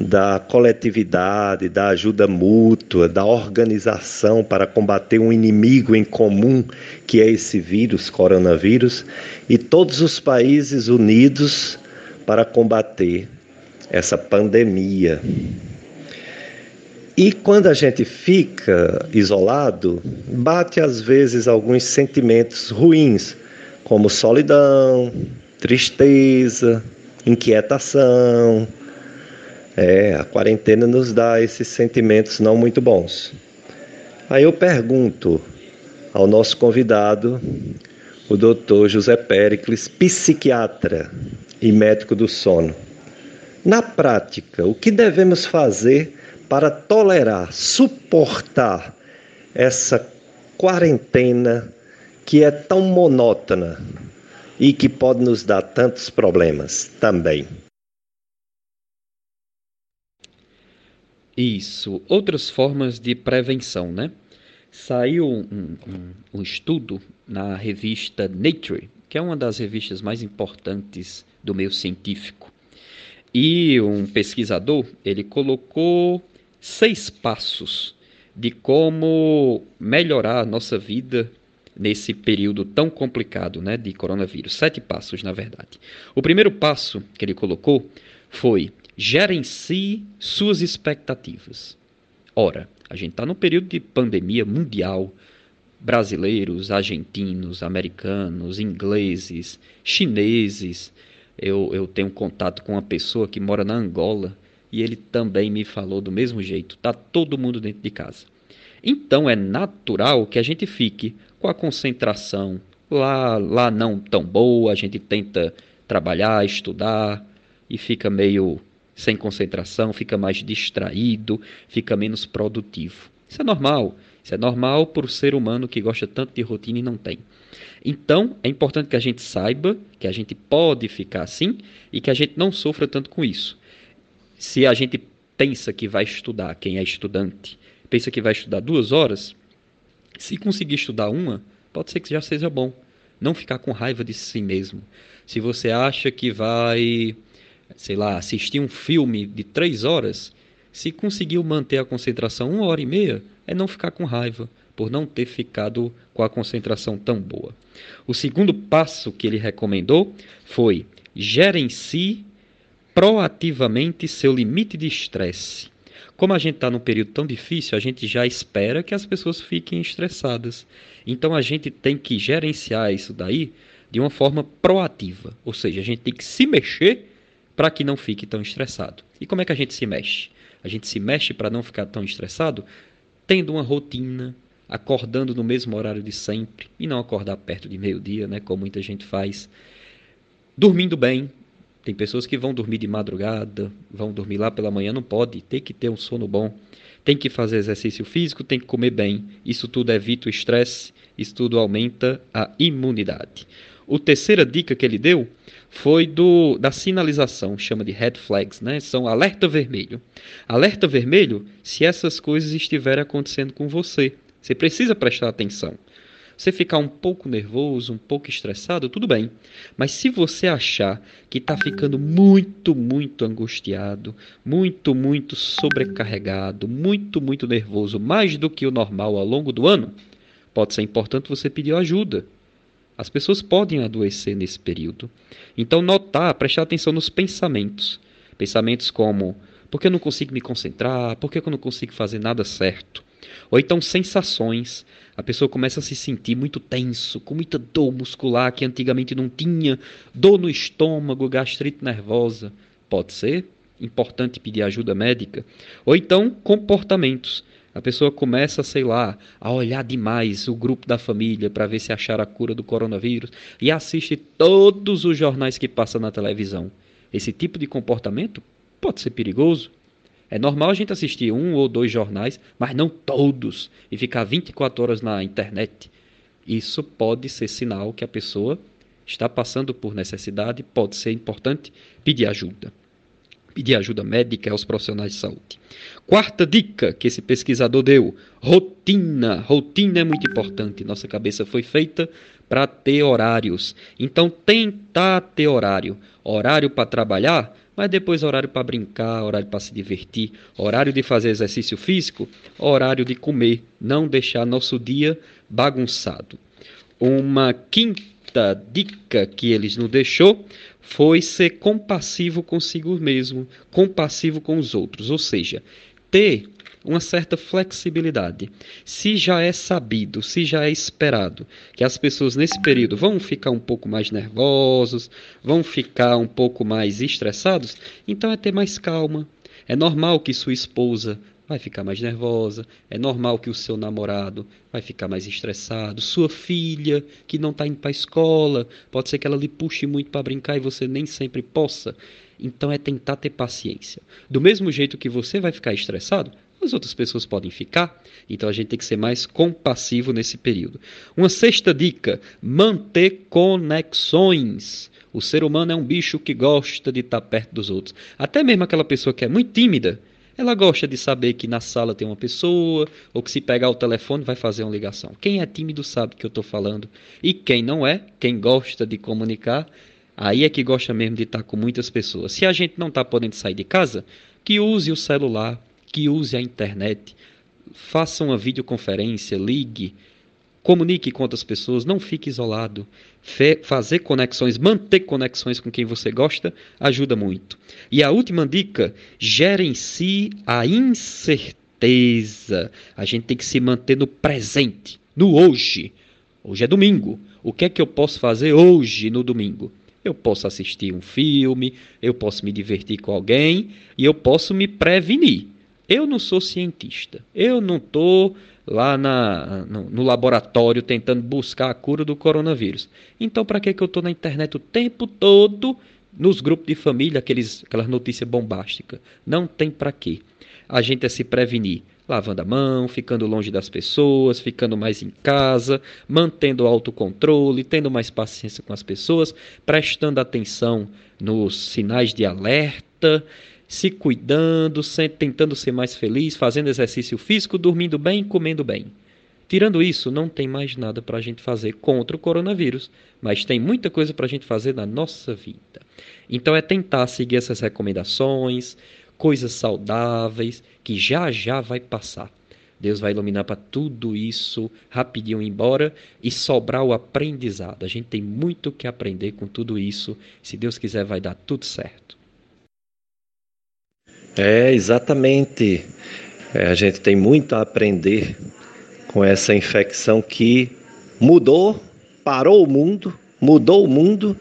da coletividade, da ajuda mútua, da organização para combater um inimigo em comum que é esse vírus, coronavírus, e todos os países unidos para combater essa pandemia. E quando a gente fica isolado, bate às vezes alguns sentimentos ruins, como solidão, tristeza, inquietação. É, a quarentena nos dá esses sentimentos não muito bons. Aí eu pergunto ao nosso convidado, o doutor José Pericles, psiquiatra e médico do sono. Na prática, o que devemos fazer para tolerar, suportar essa quarentena que é tão monótona e que pode nos dar tantos problemas também. Isso. Outras formas de prevenção, né? Saiu um, um, um, estudo na revista Nature, que é uma das revistas mais importantes do meio científico. E um pesquisador, ele colocou seis passos de como melhorar a nossa vida nesse período tão complicado né, de coronavírus. Sete passos, na verdade. O primeiro passo que ele colocou foi gerencie suas expectativas. Ora, a gente está num período de pandemia mundial. Brasileiros, argentinos, americanos, ingleses, chineses. Eu, eu tenho contato com uma pessoa que mora na Angola e ele também me falou do mesmo jeito. Tá todo mundo dentro de casa. Então é natural que a gente fique com a concentração lá, lá não tão boa, a gente tenta trabalhar, estudar e fica meio sem concentração, fica mais distraído, fica menos produtivo. Isso é normal. Isso é normal para o ser humano que gosta tanto de rotina e não tem. Então, é importante que a gente saiba que a gente pode ficar assim e que a gente não sofra tanto com isso se a gente pensa que vai estudar, quem é estudante, pensa que vai estudar duas horas, se conseguir estudar uma, pode ser que já seja bom. Não ficar com raiva de si mesmo. Se você acha que vai, sei lá, assistir um filme de três horas, se conseguiu manter a concentração uma hora e meia, é não ficar com raiva por não ter ficado com a concentração tão boa. O segundo passo que ele recomendou foi gerencie proativamente seu limite de estresse. Como a gente está num período tão difícil, a gente já espera que as pessoas fiquem estressadas. Então a gente tem que gerenciar isso daí de uma forma proativa. Ou seja, a gente tem que se mexer para que não fique tão estressado. E como é que a gente se mexe? A gente se mexe para não ficar tão estressado tendo uma rotina, acordando no mesmo horário de sempre e não acordar perto de meio-dia, né, como muita gente faz. Dormindo bem, tem pessoas que vão dormir de madrugada, vão dormir lá pela manhã, não pode, tem que ter um sono bom, tem que fazer exercício físico, tem que comer bem. Isso tudo evita o estresse, isso tudo aumenta a imunidade. O terceira dica que ele deu foi do da sinalização, chama de red flags, né? São alerta vermelho. Alerta vermelho se essas coisas estiverem acontecendo com você. Você precisa prestar atenção. Você ficar um pouco nervoso, um pouco estressado, tudo bem. Mas se você achar que está ficando muito, muito angustiado, muito, muito sobrecarregado, muito, muito nervoso, mais do que o normal ao longo do ano, pode ser importante você pedir ajuda. As pessoas podem adoecer nesse período. Então, notar, prestar atenção nos pensamentos. Pensamentos como: por que eu não consigo me concentrar? Por que eu não consigo fazer nada certo? Ou então sensações. A pessoa começa a se sentir muito tenso, com muita dor muscular que antigamente não tinha, dor no estômago, gastrite nervosa. Pode ser importante pedir ajuda médica. Ou então comportamentos. A pessoa começa, sei lá, a olhar demais o grupo da família para ver se achar a cura do coronavírus e assiste todos os jornais que passam na televisão. Esse tipo de comportamento pode ser perigoso. É normal a gente assistir um ou dois jornais, mas não todos, e ficar 24 horas na internet. Isso pode ser sinal que a pessoa está passando por necessidade, pode ser importante pedir ajuda. Pedir ajuda médica aos profissionais de saúde. Quarta dica que esse pesquisador deu: rotina. Rotina é muito importante. Nossa cabeça foi feita para ter horários. Então, tentar ter horário. Horário para trabalhar, mas depois horário para brincar, horário para se divertir, horário de fazer exercício físico, horário de comer, não deixar nosso dia bagunçado. Uma quinta dica que eles nos deixou foi ser compassivo consigo mesmo, compassivo com os outros, ou seja, ter uma certa flexibilidade. Se já é sabido, se já é esperado que as pessoas nesse período vão ficar um pouco mais nervosos, vão ficar um pouco mais estressados, então é ter mais calma. É normal que sua esposa vai ficar mais nervosa, é normal que o seu namorado vai ficar mais estressado, sua filha que não está indo para a escola, pode ser que ela lhe puxe muito para brincar e você nem sempre possa. Então é tentar ter paciência. Do mesmo jeito que você vai ficar estressado, as outras pessoas podem ficar. Então a gente tem que ser mais compassivo nesse período. Uma sexta dica: manter conexões. O ser humano é um bicho que gosta de estar perto dos outros. Até mesmo aquela pessoa que é muito tímida, ela gosta de saber que na sala tem uma pessoa, ou que se pegar o telefone vai fazer uma ligação. Quem é tímido sabe que eu estou falando. E quem não é, quem gosta de comunicar, aí é que gosta mesmo de estar com muitas pessoas. Se a gente não está podendo sair de casa, que use o celular que use a internet, faça uma videoconferência, ligue, comunique com outras pessoas, não fique isolado. Fe fazer conexões, manter conexões com quem você gosta, ajuda muito. E a última dica: gerencie a incerteza. A gente tem que se manter no presente, no hoje. Hoje é domingo. O que é que eu posso fazer hoje, no domingo? Eu posso assistir um filme, eu posso me divertir com alguém e eu posso me prevenir. Eu não sou cientista. Eu não estou lá na, no, no, laboratório tentando buscar a cura do coronavírus. Então, para que, que eu estou na internet o tempo todo, nos grupos de família, aqueles, aquelas notícias bombásticas? Não tem para quê. A gente é se prevenir. Lavando a mão, ficando longe das pessoas, ficando mais em casa, mantendo o autocontrole, tendo mais paciência com as pessoas, prestando atenção nos sinais de alerta se cuidando, tentando ser mais feliz, fazendo exercício físico, dormindo bem, comendo bem. Tirando isso, não tem mais nada para a gente fazer contra o coronavírus, mas tem muita coisa para a gente fazer na nossa vida. Então é tentar seguir essas recomendações, coisas saudáveis, que já já vai passar. Deus vai iluminar para tudo isso rapidinho embora e sobrar o aprendizado. A gente tem muito que aprender com tudo isso. Se Deus quiser, vai dar tudo certo. É, exatamente. É, a gente tem muito a aprender com essa infecção que mudou, parou o mundo, mudou o mundo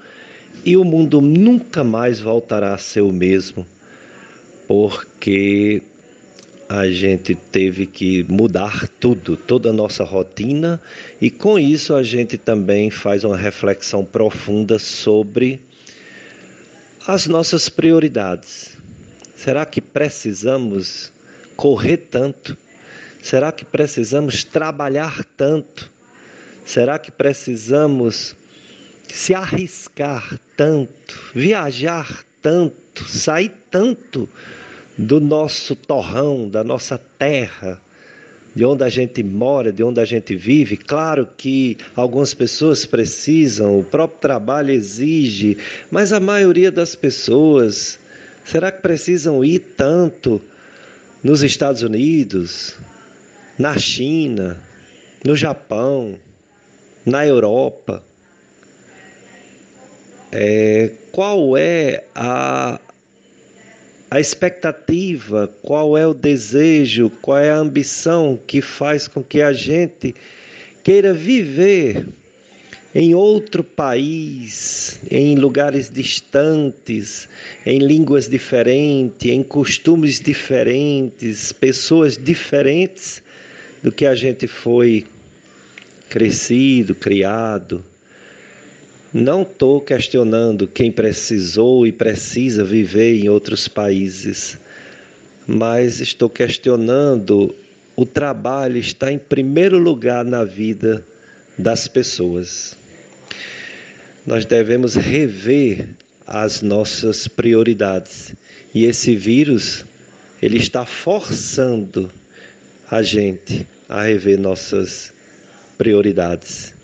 e o mundo nunca mais voltará a ser o mesmo, porque a gente teve que mudar tudo, toda a nossa rotina, e com isso a gente também faz uma reflexão profunda sobre as nossas prioridades. Será que precisamos correr tanto? Será que precisamos trabalhar tanto? Será que precisamos se arriscar tanto, viajar tanto, sair tanto do nosso torrão, da nossa terra, de onde a gente mora, de onde a gente vive. Claro que algumas pessoas precisam, o próprio trabalho exige, mas a maioria das pessoas, será que precisam ir tanto nos Estados Unidos, na China, no Japão, na Europa? É, qual é a, a expectativa, qual é o desejo, qual é a ambição que faz com que a gente queira viver em outro país, em lugares distantes, em línguas diferentes, em costumes diferentes, pessoas diferentes do que a gente foi crescido, criado. Não estou questionando quem precisou e precisa viver em outros países, mas estou questionando o trabalho está em primeiro lugar na vida das pessoas. Nós devemos rever as nossas prioridades. E esse vírus, ele está forçando a gente a rever nossas prioridades.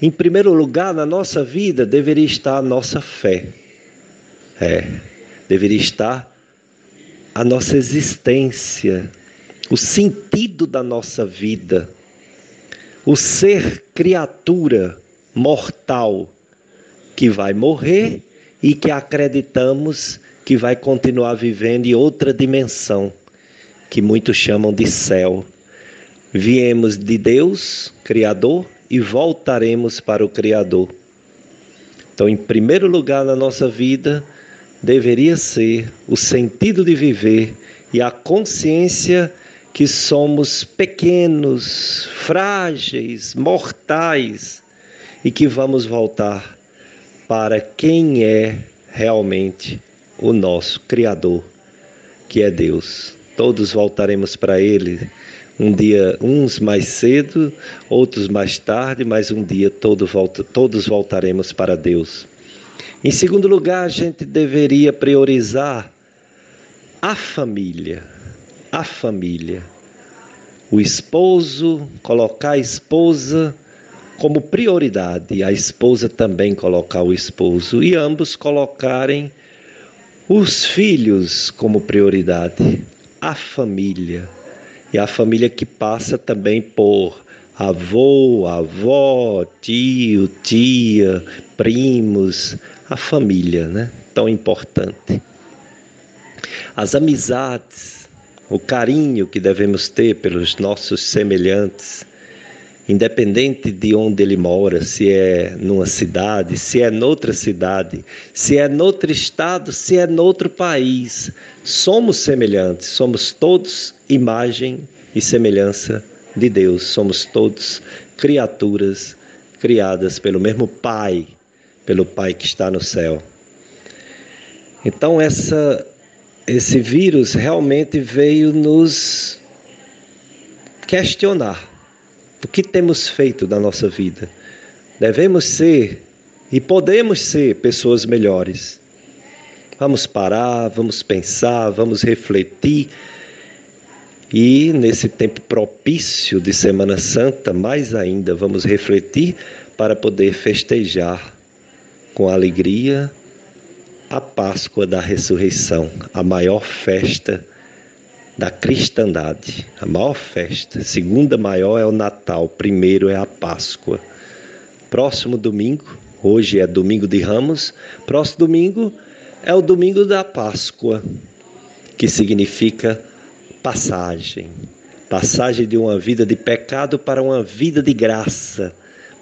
Em primeiro lugar, na nossa vida deveria estar a nossa fé. É, deveria estar a nossa existência, o sentido da nossa vida, o ser criatura mortal que vai morrer e que acreditamos que vai continuar vivendo em outra dimensão, que muitos chamam de céu. Viemos de Deus, Criador, e voltaremos para o Criador. Então, em primeiro lugar na nossa vida, deveria ser o sentido de viver e a consciência que somos pequenos, frágeis, mortais e que vamos voltar para quem é realmente o nosso Criador, que é Deus. Todos voltaremos para Ele um dia, uns mais cedo, outros mais tarde, mas um dia todo volta, todos voltaremos para Deus. Em segundo lugar, a gente deveria priorizar a família. A família. O esposo, colocar a esposa como prioridade, a esposa também colocar o esposo, e ambos colocarem os filhos como prioridade. A família e a família que passa também por avô, avó, tio, tia, primos, a família, né? Tão importante. As amizades, o carinho que devemos ter pelos nossos semelhantes, independente de onde ele mora, se é numa cidade, se é noutra cidade, se é noutro estado, se é noutro país, somos semelhantes, somos todos imagem e semelhança de Deus, somos todos criaturas criadas pelo mesmo Pai, pelo Pai que está no céu. Então essa esse vírus realmente veio nos questionar o que temos feito da nossa vida. Devemos ser e podemos ser pessoas melhores. Vamos parar, vamos pensar, vamos refletir. E nesse tempo propício de Semana Santa, mais ainda, vamos refletir para poder festejar com alegria a Páscoa da Ressurreição, a maior festa da cristandade, a maior festa. Segunda maior é o Natal, primeiro é a Páscoa. Próximo domingo, hoje é domingo de Ramos, próximo domingo é o domingo da Páscoa, que significa passagem. Passagem de uma vida de pecado para uma vida de graça.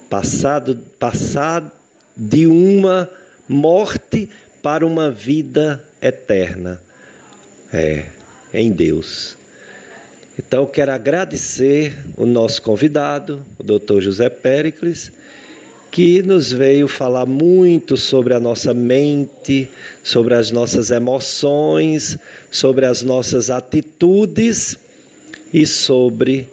Passado, passar de uma morte para uma vida eterna. É, em Deus. Então, quero agradecer o nosso convidado, o Dr. José Péricles, que nos veio falar muito sobre a nossa mente, sobre as nossas emoções, sobre as nossas atitudes e sobre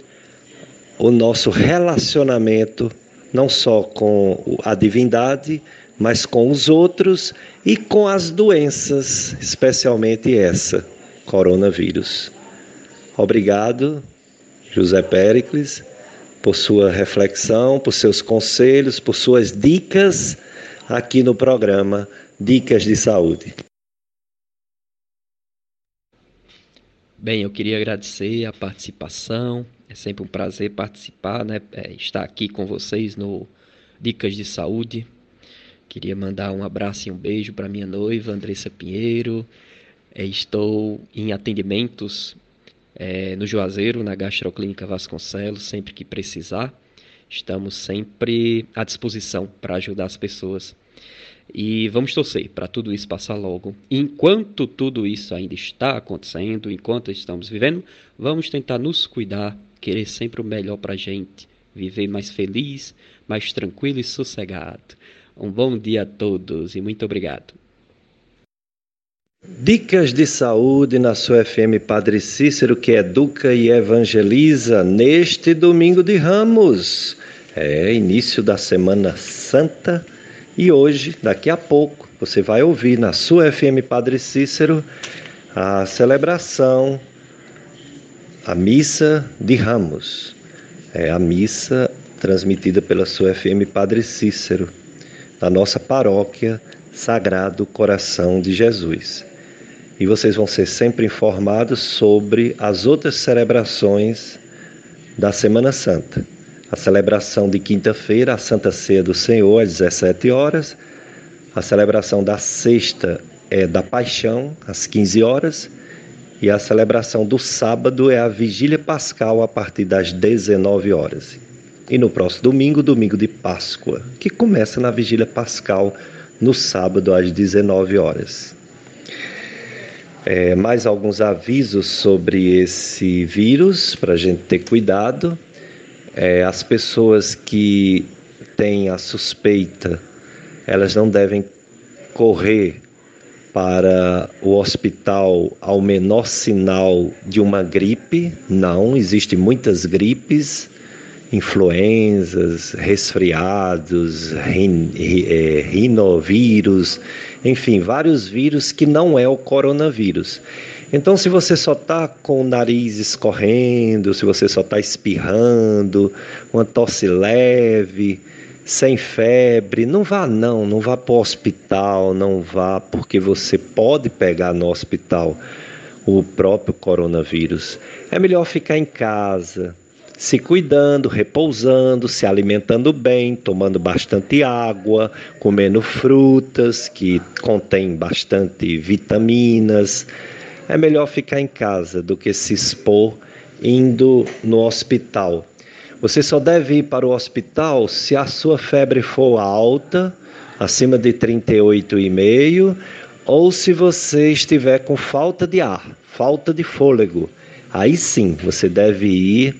o nosso relacionamento, não só com a divindade, mas com os outros e com as doenças, especialmente essa, coronavírus. Obrigado, José Péricles, por sua reflexão, por seus conselhos, por suas dicas aqui no programa Dicas de Saúde. Bem, eu queria agradecer a participação. É sempre um prazer participar, né? É, estar aqui com vocês no Dicas de Saúde. Queria mandar um abraço e um beijo para minha noiva, Andressa Pinheiro. É, estou em atendimentos é, no Juazeiro, na Gastroclínica Vasconcelos, sempre que precisar. Estamos sempre à disposição para ajudar as pessoas. E vamos torcer para tudo isso passar logo. Enquanto tudo isso ainda está acontecendo, enquanto estamos vivendo, vamos tentar nos cuidar, querer sempre o melhor para a gente, viver mais feliz, mais tranquilo e sossegado. Um bom dia a todos e muito obrigado. Dicas de saúde na sua FM Padre Cícero, que educa e evangeliza neste domingo de Ramos. É início da Semana Santa e hoje, daqui a pouco, você vai ouvir na sua FM Padre Cícero a celebração, a missa de Ramos. É a missa transmitida pela sua FM Padre Cícero da nossa paróquia Sagrado Coração de Jesus. E vocês vão ser sempre informados sobre as outras celebrações da Semana Santa. A celebração de quinta-feira, a Santa Ceia do Senhor, às 17 horas. A celebração da sexta é da Paixão, às 15 horas. E a celebração do sábado é a Vigília Pascal, a partir das 19 horas. E no próximo domingo, domingo de Páscoa, que começa na vigília pascal no sábado às 19 horas. É, mais alguns avisos sobre esse vírus para a gente ter cuidado. É, as pessoas que têm a suspeita, elas não devem correr para o hospital ao menor sinal de uma gripe. Não, existem muitas gripes influenzas, resfriados, rin, é, rinovírus, enfim, vários vírus que não é o coronavírus. Então, se você só está com o nariz escorrendo, se você só está espirrando, uma tosse leve, sem febre, não vá não, não vá para o hospital, não vá, porque você pode pegar no hospital o próprio coronavírus. É melhor ficar em casa, se cuidando, repousando, se alimentando bem, tomando bastante água, comendo frutas que contêm bastante vitaminas. É melhor ficar em casa do que se expor indo no hospital. Você só deve ir para o hospital se a sua febre for alta, acima de 38,5, ou se você estiver com falta de ar, falta de fôlego. Aí sim, você deve ir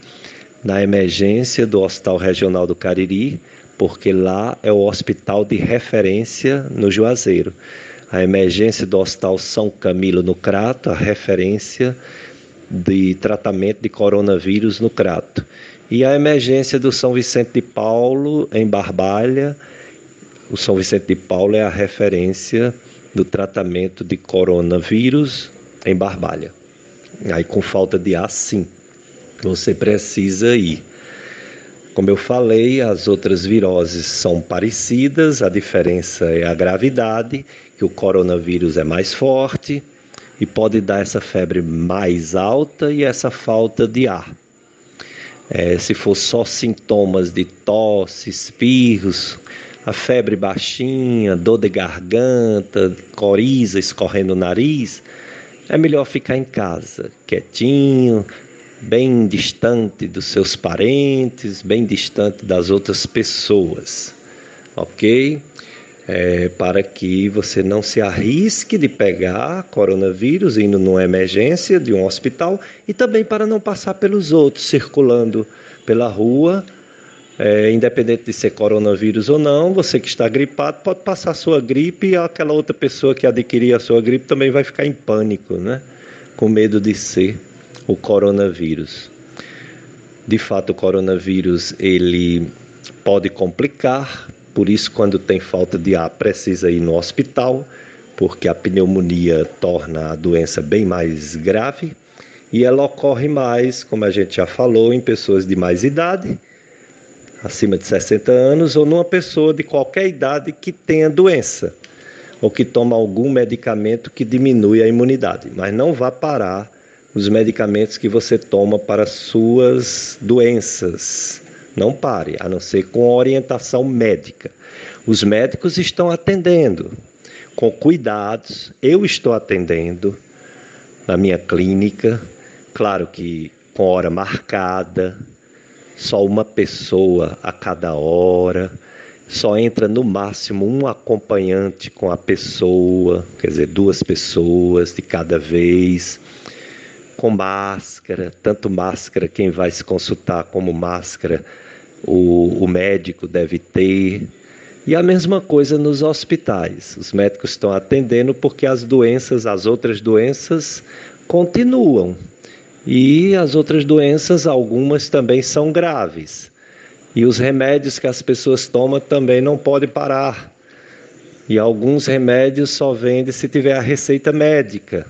na emergência do Hospital Regional do Cariri, porque lá é o hospital de referência no Juazeiro. A emergência do Hospital São Camilo no Crato, a referência de tratamento de coronavírus no Crato. E a emergência do São Vicente de Paulo, em Barbalha. O São Vicente de Paulo é a referência do tratamento de coronavírus em Barbalha. Aí com falta de ar, sim você precisa ir. Como eu falei, as outras viroses são parecidas, a diferença é a gravidade, que o coronavírus é mais forte e pode dar essa febre mais alta e essa falta de ar. É, se for só sintomas de tosse, espirros, a febre baixinha, dor de garganta, coriza escorrendo o nariz, é melhor ficar em casa, quietinho, bem distante dos seus parentes, bem distante das outras pessoas, ok? É, para que você não se arrisque de pegar coronavírus indo numa emergência de um hospital e também para não passar pelos outros circulando pela rua, é, independente de ser coronavírus ou não, você que está gripado pode passar a sua gripe e aquela outra pessoa que adquirir a sua gripe também vai ficar em pânico, né? Com medo de ser o coronavírus. De fato, o coronavírus ele pode complicar, por isso, quando tem falta de ar, precisa ir no hospital, porque a pneumonia torna a doença bem mais grave e ela ocorre mais, como a gente já falou, em pessoas de mais idade, acima de 60 anos, ou numa pessoa de qualquer idade que tenha doença ou que toma algum medicamento que diminui a imunidade. Mas não vá parar os medicamentos que você toma para suas doenças. Não pare, a não ser com orientação médica. Os médicos estão atendendo com cuidados. Eu estou atendendo na minha clínica, claro que com hora marcada, só uma pessoa a cada hora, só entra no máximo um acompanhante com a pessoa, quer dizer, duas pessoas de cada vez com máscara, tanto máscara quem vai se consultar como máscara o, o médico deve ter. E a mesma coisa nos hospitais. Os médicos estão atendendo porque as doenças, as outras doenças, continuam. E as outras doenças, algumas também são graves. E os remédios que as pessoas tomam também não podem parar. E alguns remédios só vendem se tiver a receita médica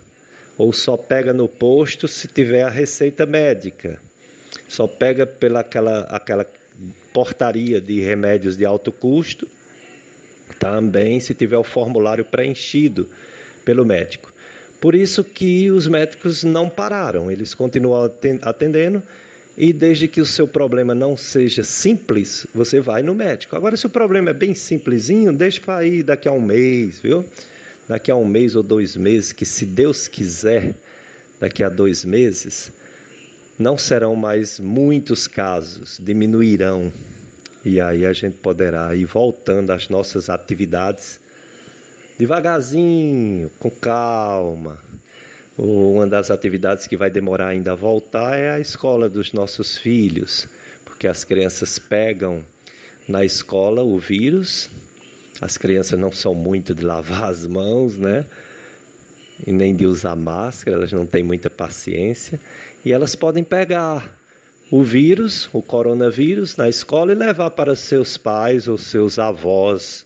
ou só pega no posto se tiver a receita médica. Só pega pela aquela, aquela portaria de remédios de alto custo, também se tiver o formulário preenchido pelo médico. Por isso que os médicos não pararam, eles continuam atendendo e desde que o seu problema não seja simples, você vai no médico. Agora, se o problema é bem simplesinho, deixa para ir daqui a um mês, viu? Daqui a um mês ou dois meses, que se Deus quiser, daqui a dois meses, não serão mais muitos casos, diminuirão. E aí a gente poderá ir voltando às nossas atividades devagarzinho, com calma. Uma das atividades que vai demorar ainda a voltar é a escola dos nossos filhos, porque as crianças pegam na escola o vírus as crianças não são muito de lavar as mãos, né? E nem de usar máscara, elas não têm muita paciência. E elas podem pegar o vírus, o coronavírus, na escola e levar para seus pais ou seus avós.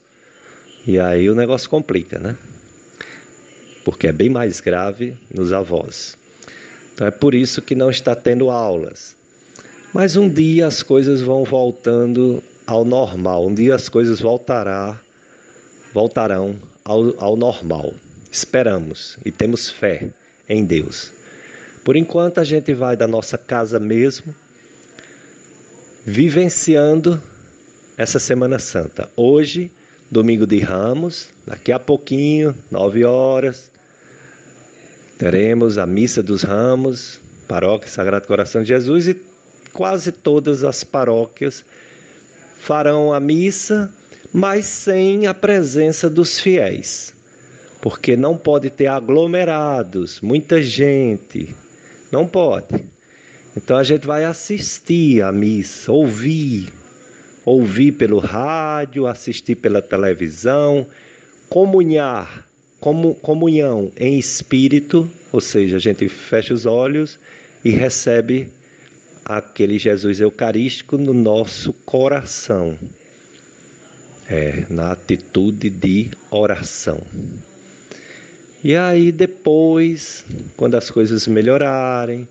E aí o negócio complica, né? Porque é bem mais grave nos avós. Então é por isso que não está tendo aulas. Mas um dia as coisas vão voltando ao normal, um dia as coisas voltarão voltarão ao, ao normal. Esperamos e temos fé em Deus. Por enquanto, a gente vai da nossa casa mesmo, vivenciando essa Semana Santa. Hoje, domingo de Ramos, daqui a pouquinho, nove horas, teremos a Missa dos Ramos, Paróquia Sagrado Coração de Jesus e quase todas as paróquias farão a missa mas sem a presença dos fiéis, porque não pode ter aglomerados, muita gente, não pode. Então a gente vai assistir a missa, ouvir, ouvir pelo rádio, assistir pela televisão, comunhar, como, comunhão em espírito, ou seja, a gente fecha os olhos e recebe aquele Jesus Eucarístico no nosso coração é, na atitude de oração. E aí depois, quando as coisas melhorarem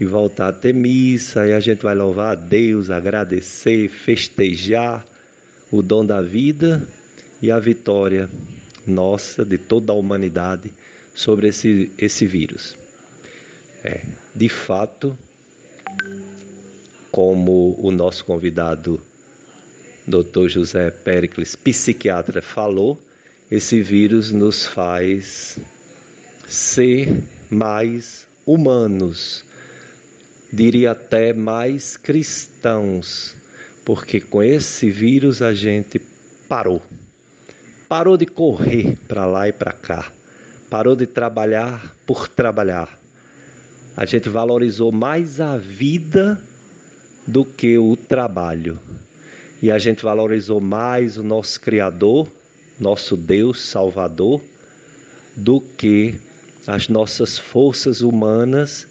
e voltar a ter missa, aí a gente vai louvar a Deus, agradecer, festejar o dom da vida e a vitória nossa, de toda a humanidade, sobre esse, esse vírus. É, de fato, como o nosso convidado Dr. José Pericles, psiquiatra, falou, esse vírus nos faz ser mais humanos, diria até mais cristãos, porque com esse vírus a gente parou. Parou de correr para lá e para cá. Parou de trabalhar por trabalhar. A gente valorizou mais a vida do que o trabalho e a gente valorizou mais o nosso Criador, nosso Deus Salvador, do que as nossas forças humanas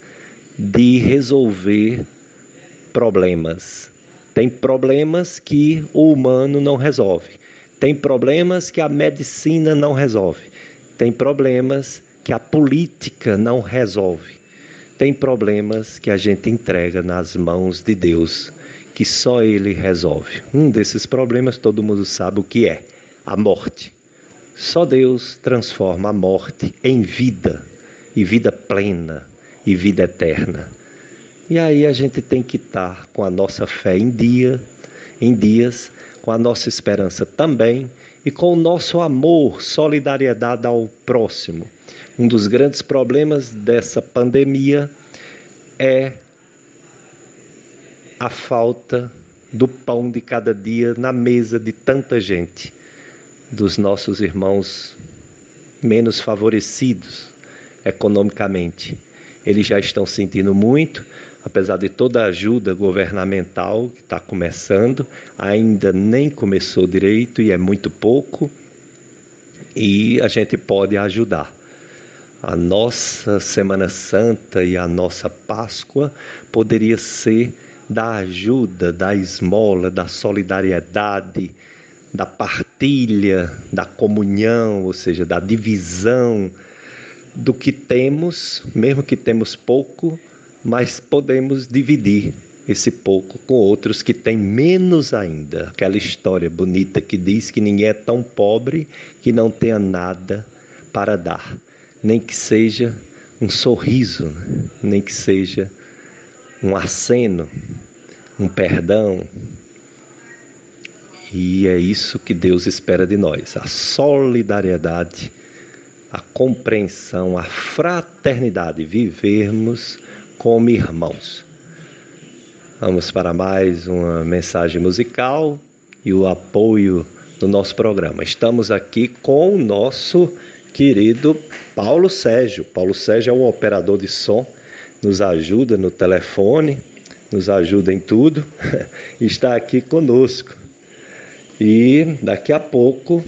de resolver problemas, Tem problemas que o humano não resolve. Tem problemas que a medicina não resolve. Tem problemas que a política não resolve. Tem problemas que a gente entrega nas mãos de Deus, que só Ele resolve. Um desses problemas todo mundo sabe o que é: a morte. Só Deus transforma a morte em vida, e vida plena, e vida eterna. E aí a gente tem que estar com a nossa fé em dia, em dias, com a nossa esperança também e com o nosso amor, solidariedade ao próximo. Um dos grandes problemas dessa pandemia é a falta do pão de cada dia na mesa de tanta gente, dos nossos irmãos menos favorecidos economicamente. Eles já estão sentindo muito, apesar de toda a ajuda governamental que está começando, ainda nem começou direito e é muito pouco, e a gente pode ajudar. A nossa Semana Santa e a nossa Páscoa poderia ser da ajuda, da esmola, da solidariedade, da partilha, da comunhão, ou seja, da divisão do que temos, mesmo que temos pouco, mas podemos dividir esse pouco com outros que têm menos ainda. Aquela história bonita que diz que ninguém é tão pobre que não tenha nada para dar, nem que seja um sorriso, né? nem que seja um aceno, um perdão. E é isso que Deus espera de nós, a solidariedade, a compreensão, a fraternidade, vivermos como irmãos. Vamos para mais uma mensagem musical e o apoio do nosso programa. Estamos aqui com o nosso querido Paulo Sérgio. Paulo Sérgio é um operador de som, nos ajuda no telefone, nos ajuda em tudo, está aqui conosco. E daqui a pouco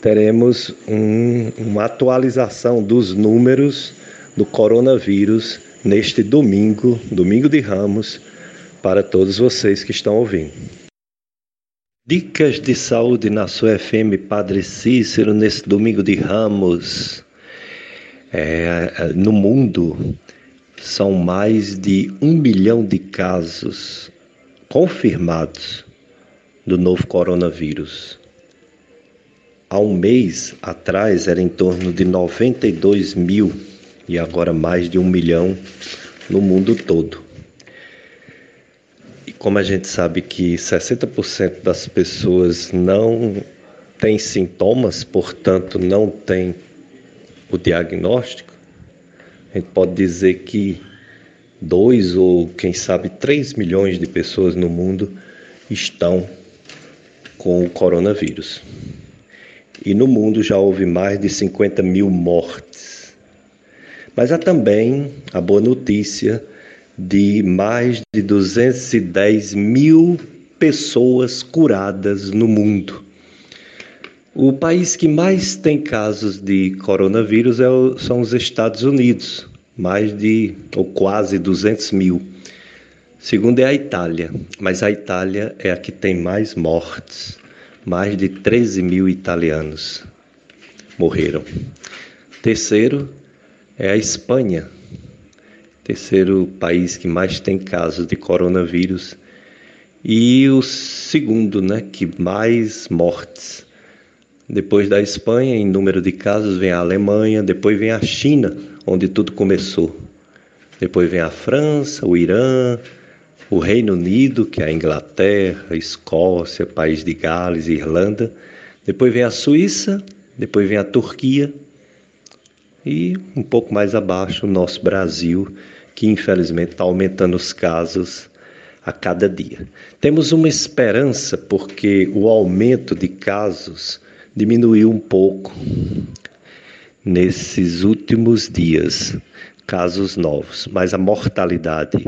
teremos um, uma atualização dos números do coronavírus neste domingo, domingo de Ramos, para todos vocês que estão ouvindo. Dicas de saúde na sua FM Padre Cícero nesse domingo de Ramos. É, é, no mundo são mais de um milhão de casos confirmados do novo coronavírus. Há um mês atrás era em torno de 92 mil e agora mais de um milhão no mundo todo. E como a gente sabe que 60% das pessoas não têm sintomas, portanto não tem o diagnóstico, a gente pode dizer que dois ou quem sabe três milhões de pessoas no mundo estão com o coronavírus. E no mundo já houve mais de 50 mil mortes mas há também a boa notícia de mais de 210 mil pessoas curadas no mundo. O país que mais tem casos de coronavírus é o, são os Estados Unidos, mais de ou quase 200 mil. Segundo é a Itália, mas a Itália é a que tem mais mortes. Mais de 13 mil italianos morreram. Terceiro é a Espanha, terceiro país que mais tem casos de coronavírus e o segundo, né, que mais mortes. Depois da Espanha, em número de casos, vem a Alemanha, depois vem a China, onde tudo começou. Depois vem a França, o Irã, o Reino Unido, que é a Inglaterra, a Escócia, País de Gales, Irlanda. Depois vem a Suíça, depois vem a Turquia, e um pouco mais abaixo o nosso Brasil, que infelizmente está aumentando os casos a cada dia. Temos uma esperança porque o aumento de casos diminuiu um pouco nesses últimos dias, casos novos, mas a mortalidade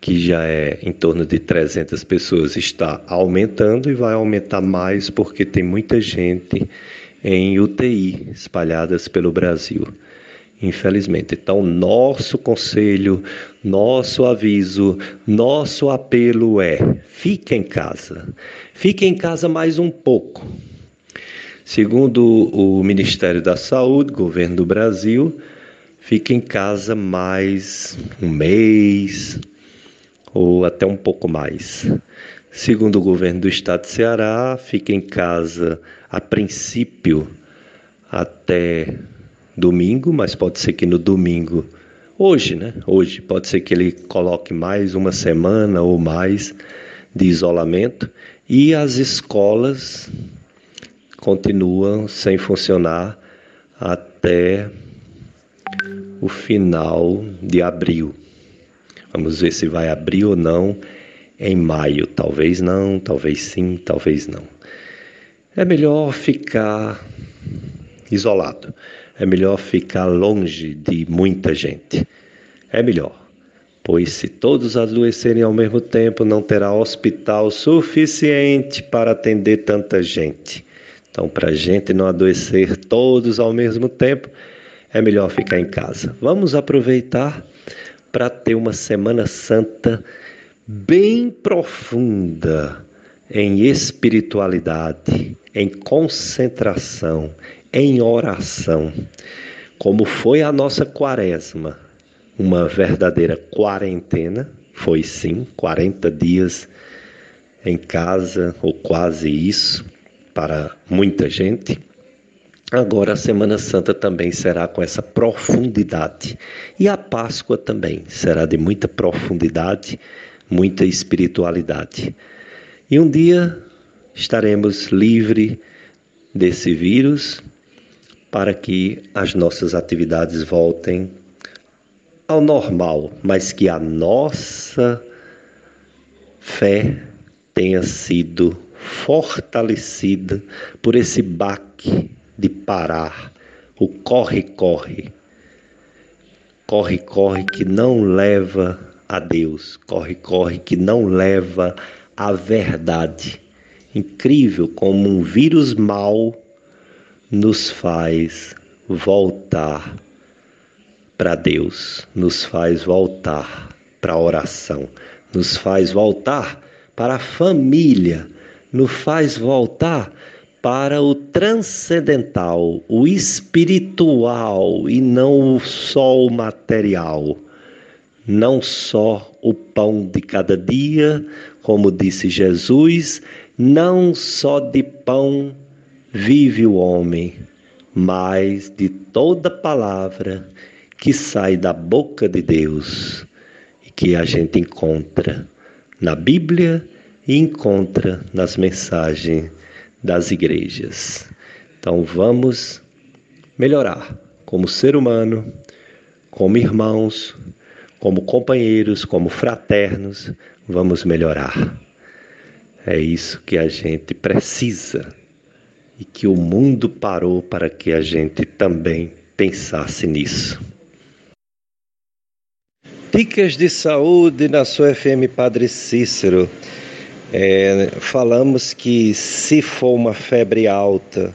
que já é em torno de 300 pessoas está aumentando e vai aumentar mais porque tem muita gente em UTI espalhadas pelo Brasil. Infelizmente. Então, nosso conselho, nosso aviso, nosso apelo é: fique em casa. Fique em casa mais um pouco. Segundo o Ministério da Saúde, governo do Brasil, fique em casa mais um mês ou até um pouco mais. Segundo o governo do estado de Ceará, fique em casa a princípio até domingo, mas pode ser que no domingo, hoje, né? Hoje, pode ser que ele coloque mais uma semana ou mais de isolamento e as escolas continuam sem funcionar até o final de abril. Vamos ver se vai abrir ou não em maio. Talvez não, talvez sim, talvez não. É melhor ficar isolado. É melhor ficar longe de muita gente. É melhor. Pois se todos adoecerem ao mesmo tempo, não terá hospital suficiente para atender tanta gente. Então, para a gente não adoecer todos ao mesmo tempo, é melhor ficar em casa. Vamos aproveitar para ter uma Semana Santa bem profunda em espiritualidade, em concentração, em oração, como foi a nossa quaresma, uma verdadeira quarentena, foi sim, 40 dias em casa, ou quase isso, para muita gente. Agora a Semana Santa também será com essa profundidade. E a Páscoa também será de muita profundidade, muita espiritualidade. E um dia estaremos livres desse vírus para que as nossas atividades voltem ao normal, mas que a nossa fé tenha sido fortalecida por esse baque de parar, o corre-corre. Corre-corre que não leva a Deus, corre-corre que não leva à verdade. Incrível como um vírus mau nos faz voltar para Deus, nos faz voltar para a oração, nos faz voltar para a família, nos faz voltar para o transcendental, o espiritual e não só o material. Não só o pão de cada dia, como disse Jesus, não só de pão vive o homem, mas de toda palavra que sai da boca de Deus e que a gente encontra na Bíblia e encontra nas mensagens das igrejas. Então vamos melhorar como ser humano, como irmãos, como companheiros, como fraternos, vamos melhorar. É isso que a gente precisa e que o mundo parou para que a gente também pensasse nisso. Dicas de saúde na sua FM Padre Cícero. É, falamos que se for uma febre alta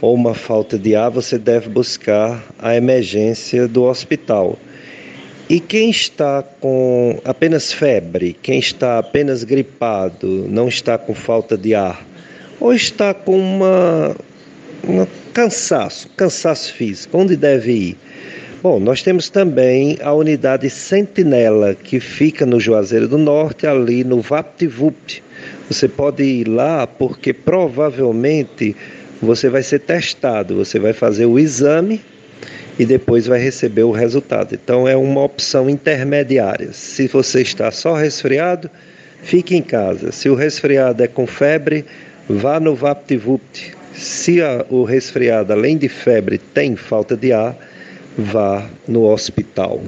ou uma falta de ar, você deve buscar a emergência do hospital. E quem está com apenas febre, quem está apenas gripado, não está com falta de ar, ou está com uma, uma cansaço, cansaço físico, onde deve ir? Bom, nós temos também a unidade Sentinela, que fica no Juazeiro do Norte, ali no VaptVupt. Você pode ir lá porque provavelmente você vai ser testado, você vai fazer o exame e depois vai receber o resultado. Então é uma opção intermediária. Se você está só resfriado, fique em casa. Se o resfriado é com febre, vá no VaptVupt. Se a, o resfriado, além de febre, tem falta de ar, vá no hospital.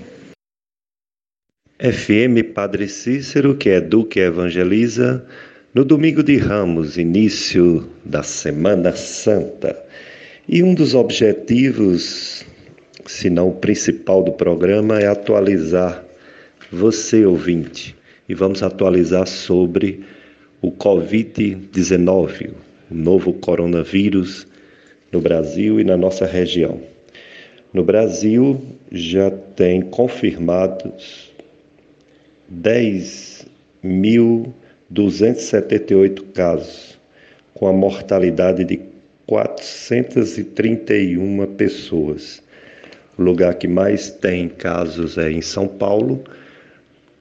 FM Padre Cícero, que educa e evangeliza, no domingo de Ramos, início da Semana Santa. E um dos objetivos, se não o principal do programa, é atualizar você, ouvinte. E vamos atualizar sobre o Covid-19, o novo coronavírus no Brasil e na nossa região. No Brasil, já tem confirmados 10.000 278 casos, com a mortalidade de 431 pessoas. O lugar que mais tem casos é em São Paulo,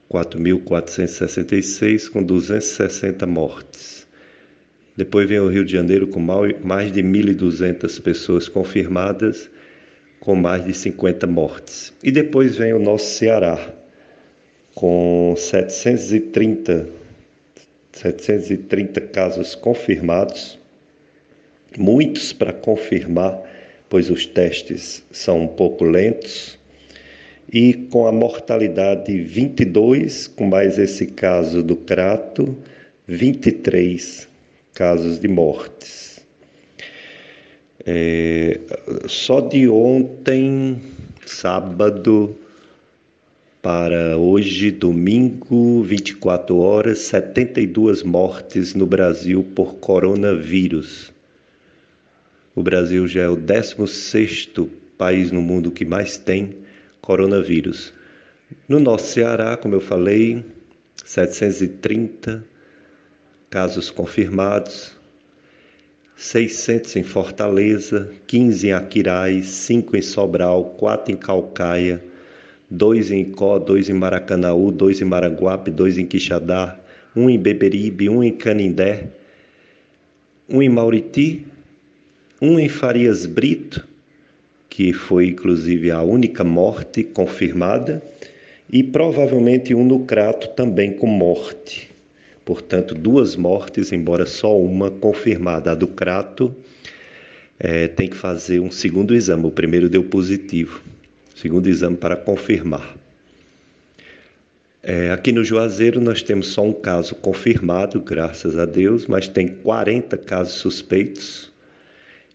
4.466, com 260 mortes. Depois vem o Rio de Janeiro com mais de 1.200 pessoas confirmadas, com mais de 50 mortes. E depois vem o nosso Ceará, com 730, 730 casos confirmados, muitos para confirmar, pois os testes são um pouco lentos, e com a mortalidade 22, com mais esse caso do Crato, 23 casos de mortes. É, só de ontem, sábado, para hoje, domingo, 24 horas, 72 mortes no Brasil por coronavírus. O Brasil já é o 16º país no mundo que mais tem coronavírus. No nosso Ceará, como eu falei, 730 casos confirmados, 600 em Fortaleza, 15 em Aquiraz, 5 em Sobral, 4 em Calcaia, 2 em Icó, 2 em Maracanaú, 2 em Maranguape, 2 em Quixadá, 1 em Beberibe, 1 em Canindé, 1 em Mauriti, 1 em Farias Brito, que foi inclusive a única morte confirmada, e provavelmente um no Crato também com morte. Portanto, duas mortes, embora só uma confirmada. A do Crato é, tem que fazer um segundo exame. O primeiro deu positivo. Segundo exame para confirmar. É, aqui no Juazeiro nós temos só um caso confirmado, graças a Deus, mas tem 40 casos suspeitos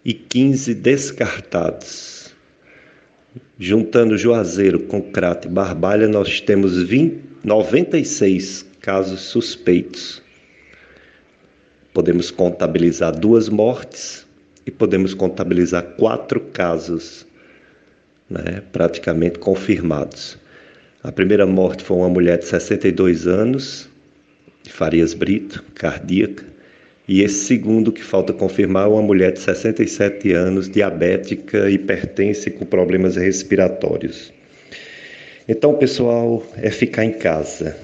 e 15 descartados. Juntando Juazeiro com Crato e Barbalha, nós temos 20, 96 casos suspeitos. Podemos contabilizar duas mortes e podemos contabilizar quatro casos né, praticamente confirmados. A primeira morte foi uma mulher de 62 anos, de Farias Brito, cardíaca. E esse segundo que falta confirmar é uma mulher de 67 anos, diabética, hipertensa e com problemas respiratórios. Então, pessoal, é ficar em casa.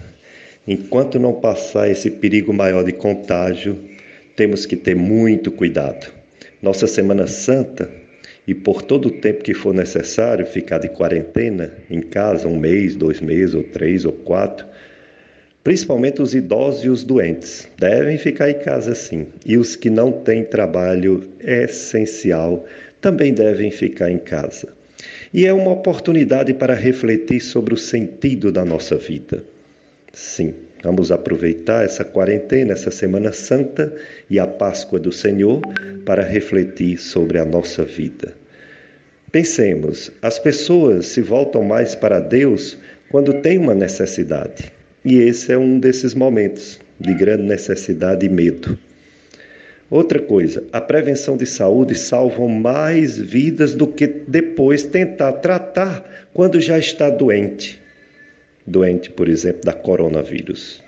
Enquanto não passar esse perigo maior de contágio, temos que ter muito cuidado. Nossa Semana Santa, e por todo o tempo que for necessário ficar de quarentena em casa, um mês, dois meses, ou três, ou quatro, Principalmente os idosos e os doentes devem ficar em casa sim. E os que não têm trabalho essencial também devem ficar em casa. E é uma oportunidade para refletir sobre o sentido da nossa vida. Sim, vamos aproveitar essa quarentena, essa Semana Santa e a Páscoa do Senhor para refletir sobre a nossa vida. Pensemos, as pessoas se voltam mais para Deus quando têm uma necessidade. E esse é um desses momentos de grande necessidade e medo. Outra coisa, a prevenção de saúde salva mais vidas do que depois tentar tratar quando já está doente. Doente, por exemplo, da coronavírus.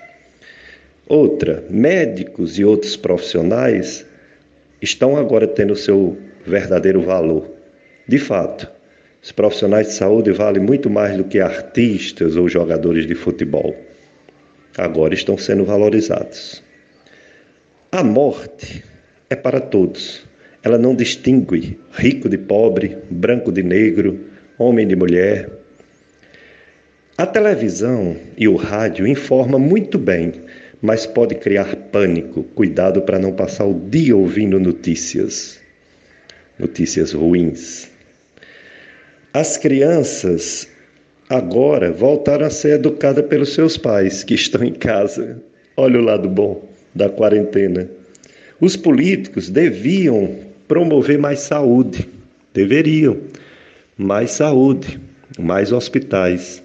Outra, médicos e outros profissionais estão agora tendo seu verdadeiro valor. De fato, os profissionais de saúde valem muito mais do que artistas ou jogadores de futebol agora estão sendo valorizados. A morte é para todos. Ela não distingue rico de pobre, branco de negro, homem de mulher. A televisão e o rádio informam muito bem, mas pode criar pânico. Cuidado para não passar o dia ouvindo notícias, notícias ruins. As crianças agora voltaram a ser educadas pelos seus pais que estão em casa. Olha o lado bom da quarentena. Os políticos deviam promover mais saúde, deveriam, mais saúde, mais hospitais.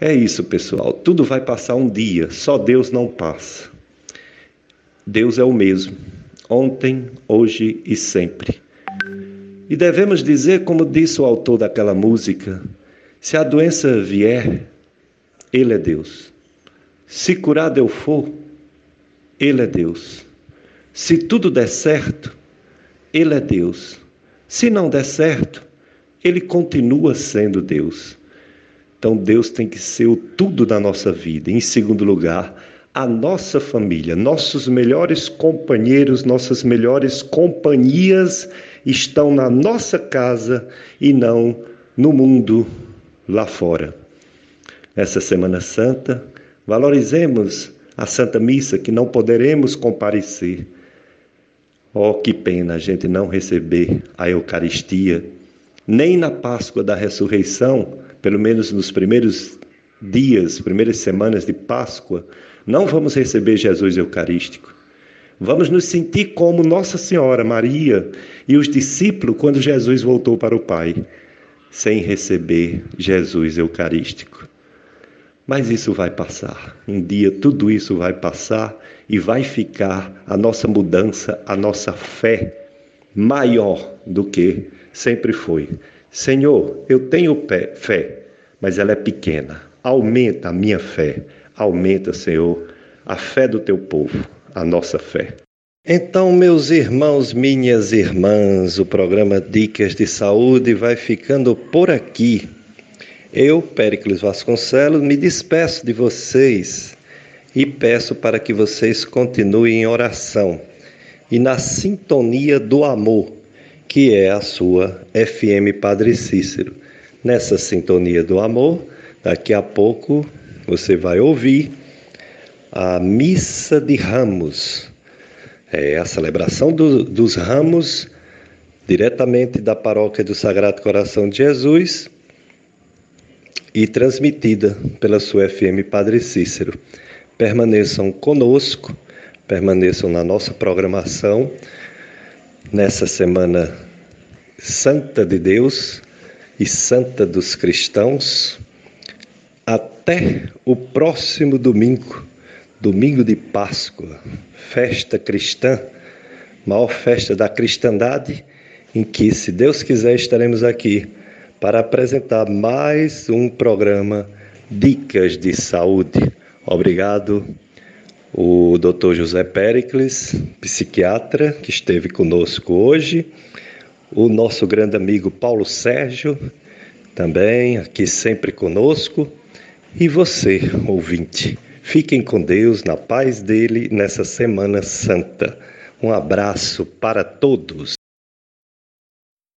É isso, pessoal. Tudo vai passar um dia, só Deus não passa. Deus é o mesmo, ontem, hoje e sempre. E devemos dizer, como disse o autor daquela música, se a doença vier, Ele é Deus. Se curado eu for, Ele é Deus. Se tudo der certo, Ele é Deus. Se não der certo, Ele continua sendo Deus. Então Deus tem que ser o tudo da nossa vida. Em segundo lugar, a nossa família, nossos melhores companheiros, nossas melhores companhias estão na nossa casa e não no mundo lá fora. Essa Semana Santa, valorizemos a Santa Missa que não poderemos comparecer. Oh, que pena a gente não receber a Eucaristia, nem na Páscoa da Ressurreição, pelo menos nos primeiros dias, primeiras semanas de Páscoa, não vamos receber Jesus Eucarístico. Vamos nos sentir como Nossa Senhora Maria e os discípulos quando Jesus voltou para o Pai, sem receber Jesus Eucarístico. Mas isso vai passar. Um dia tudo isso vai passar e vai ficar a nossa mudança, a nossa fé maior do que sempre foi. Senhor, eu tenho fé, mas ela é pequena. Aumenta a minha fé. Aumenta, Senhor, a fé do teu povo a nossa fé. Então, meus irmãos, minhas irmãs, o programa Dicas de Saúde vai ficando por aqui. Eu, Péricles Vasconcelos, me despeço de vocês e peço para que vocês continuem em oração e na sintonia do amor, que é a sua FM Padre Cícero. Nessa sintonia do amor, daqui a pouco você vai ouvir a Missa de Ramos. É a celebração do, dos ramos diretamente da paróquia do Sagrado Coração de Jesus e transmitida pela sua FM Padre Cícero. Permaneçam conosco, permaneçam na nossa programação nessa semana santa de Deus e santa dos cristãos. Até o próximo domingo domingo de Páscoa, festa cristã, maior festa da cristandade, em que, se Deus quiser, estaremos aqui para apresentar mais um programa Dicas de Saúde. Obrigado, o Dr. José Pericles, psiquiatra, que esteve conosco hoje, o nosso grande amigo Paulo Sérgio, também aqui sempre conosco, e você, ouvinte. Fiquem com Deus, na paz dele, nessa Semana Santa. Um abraço para todos.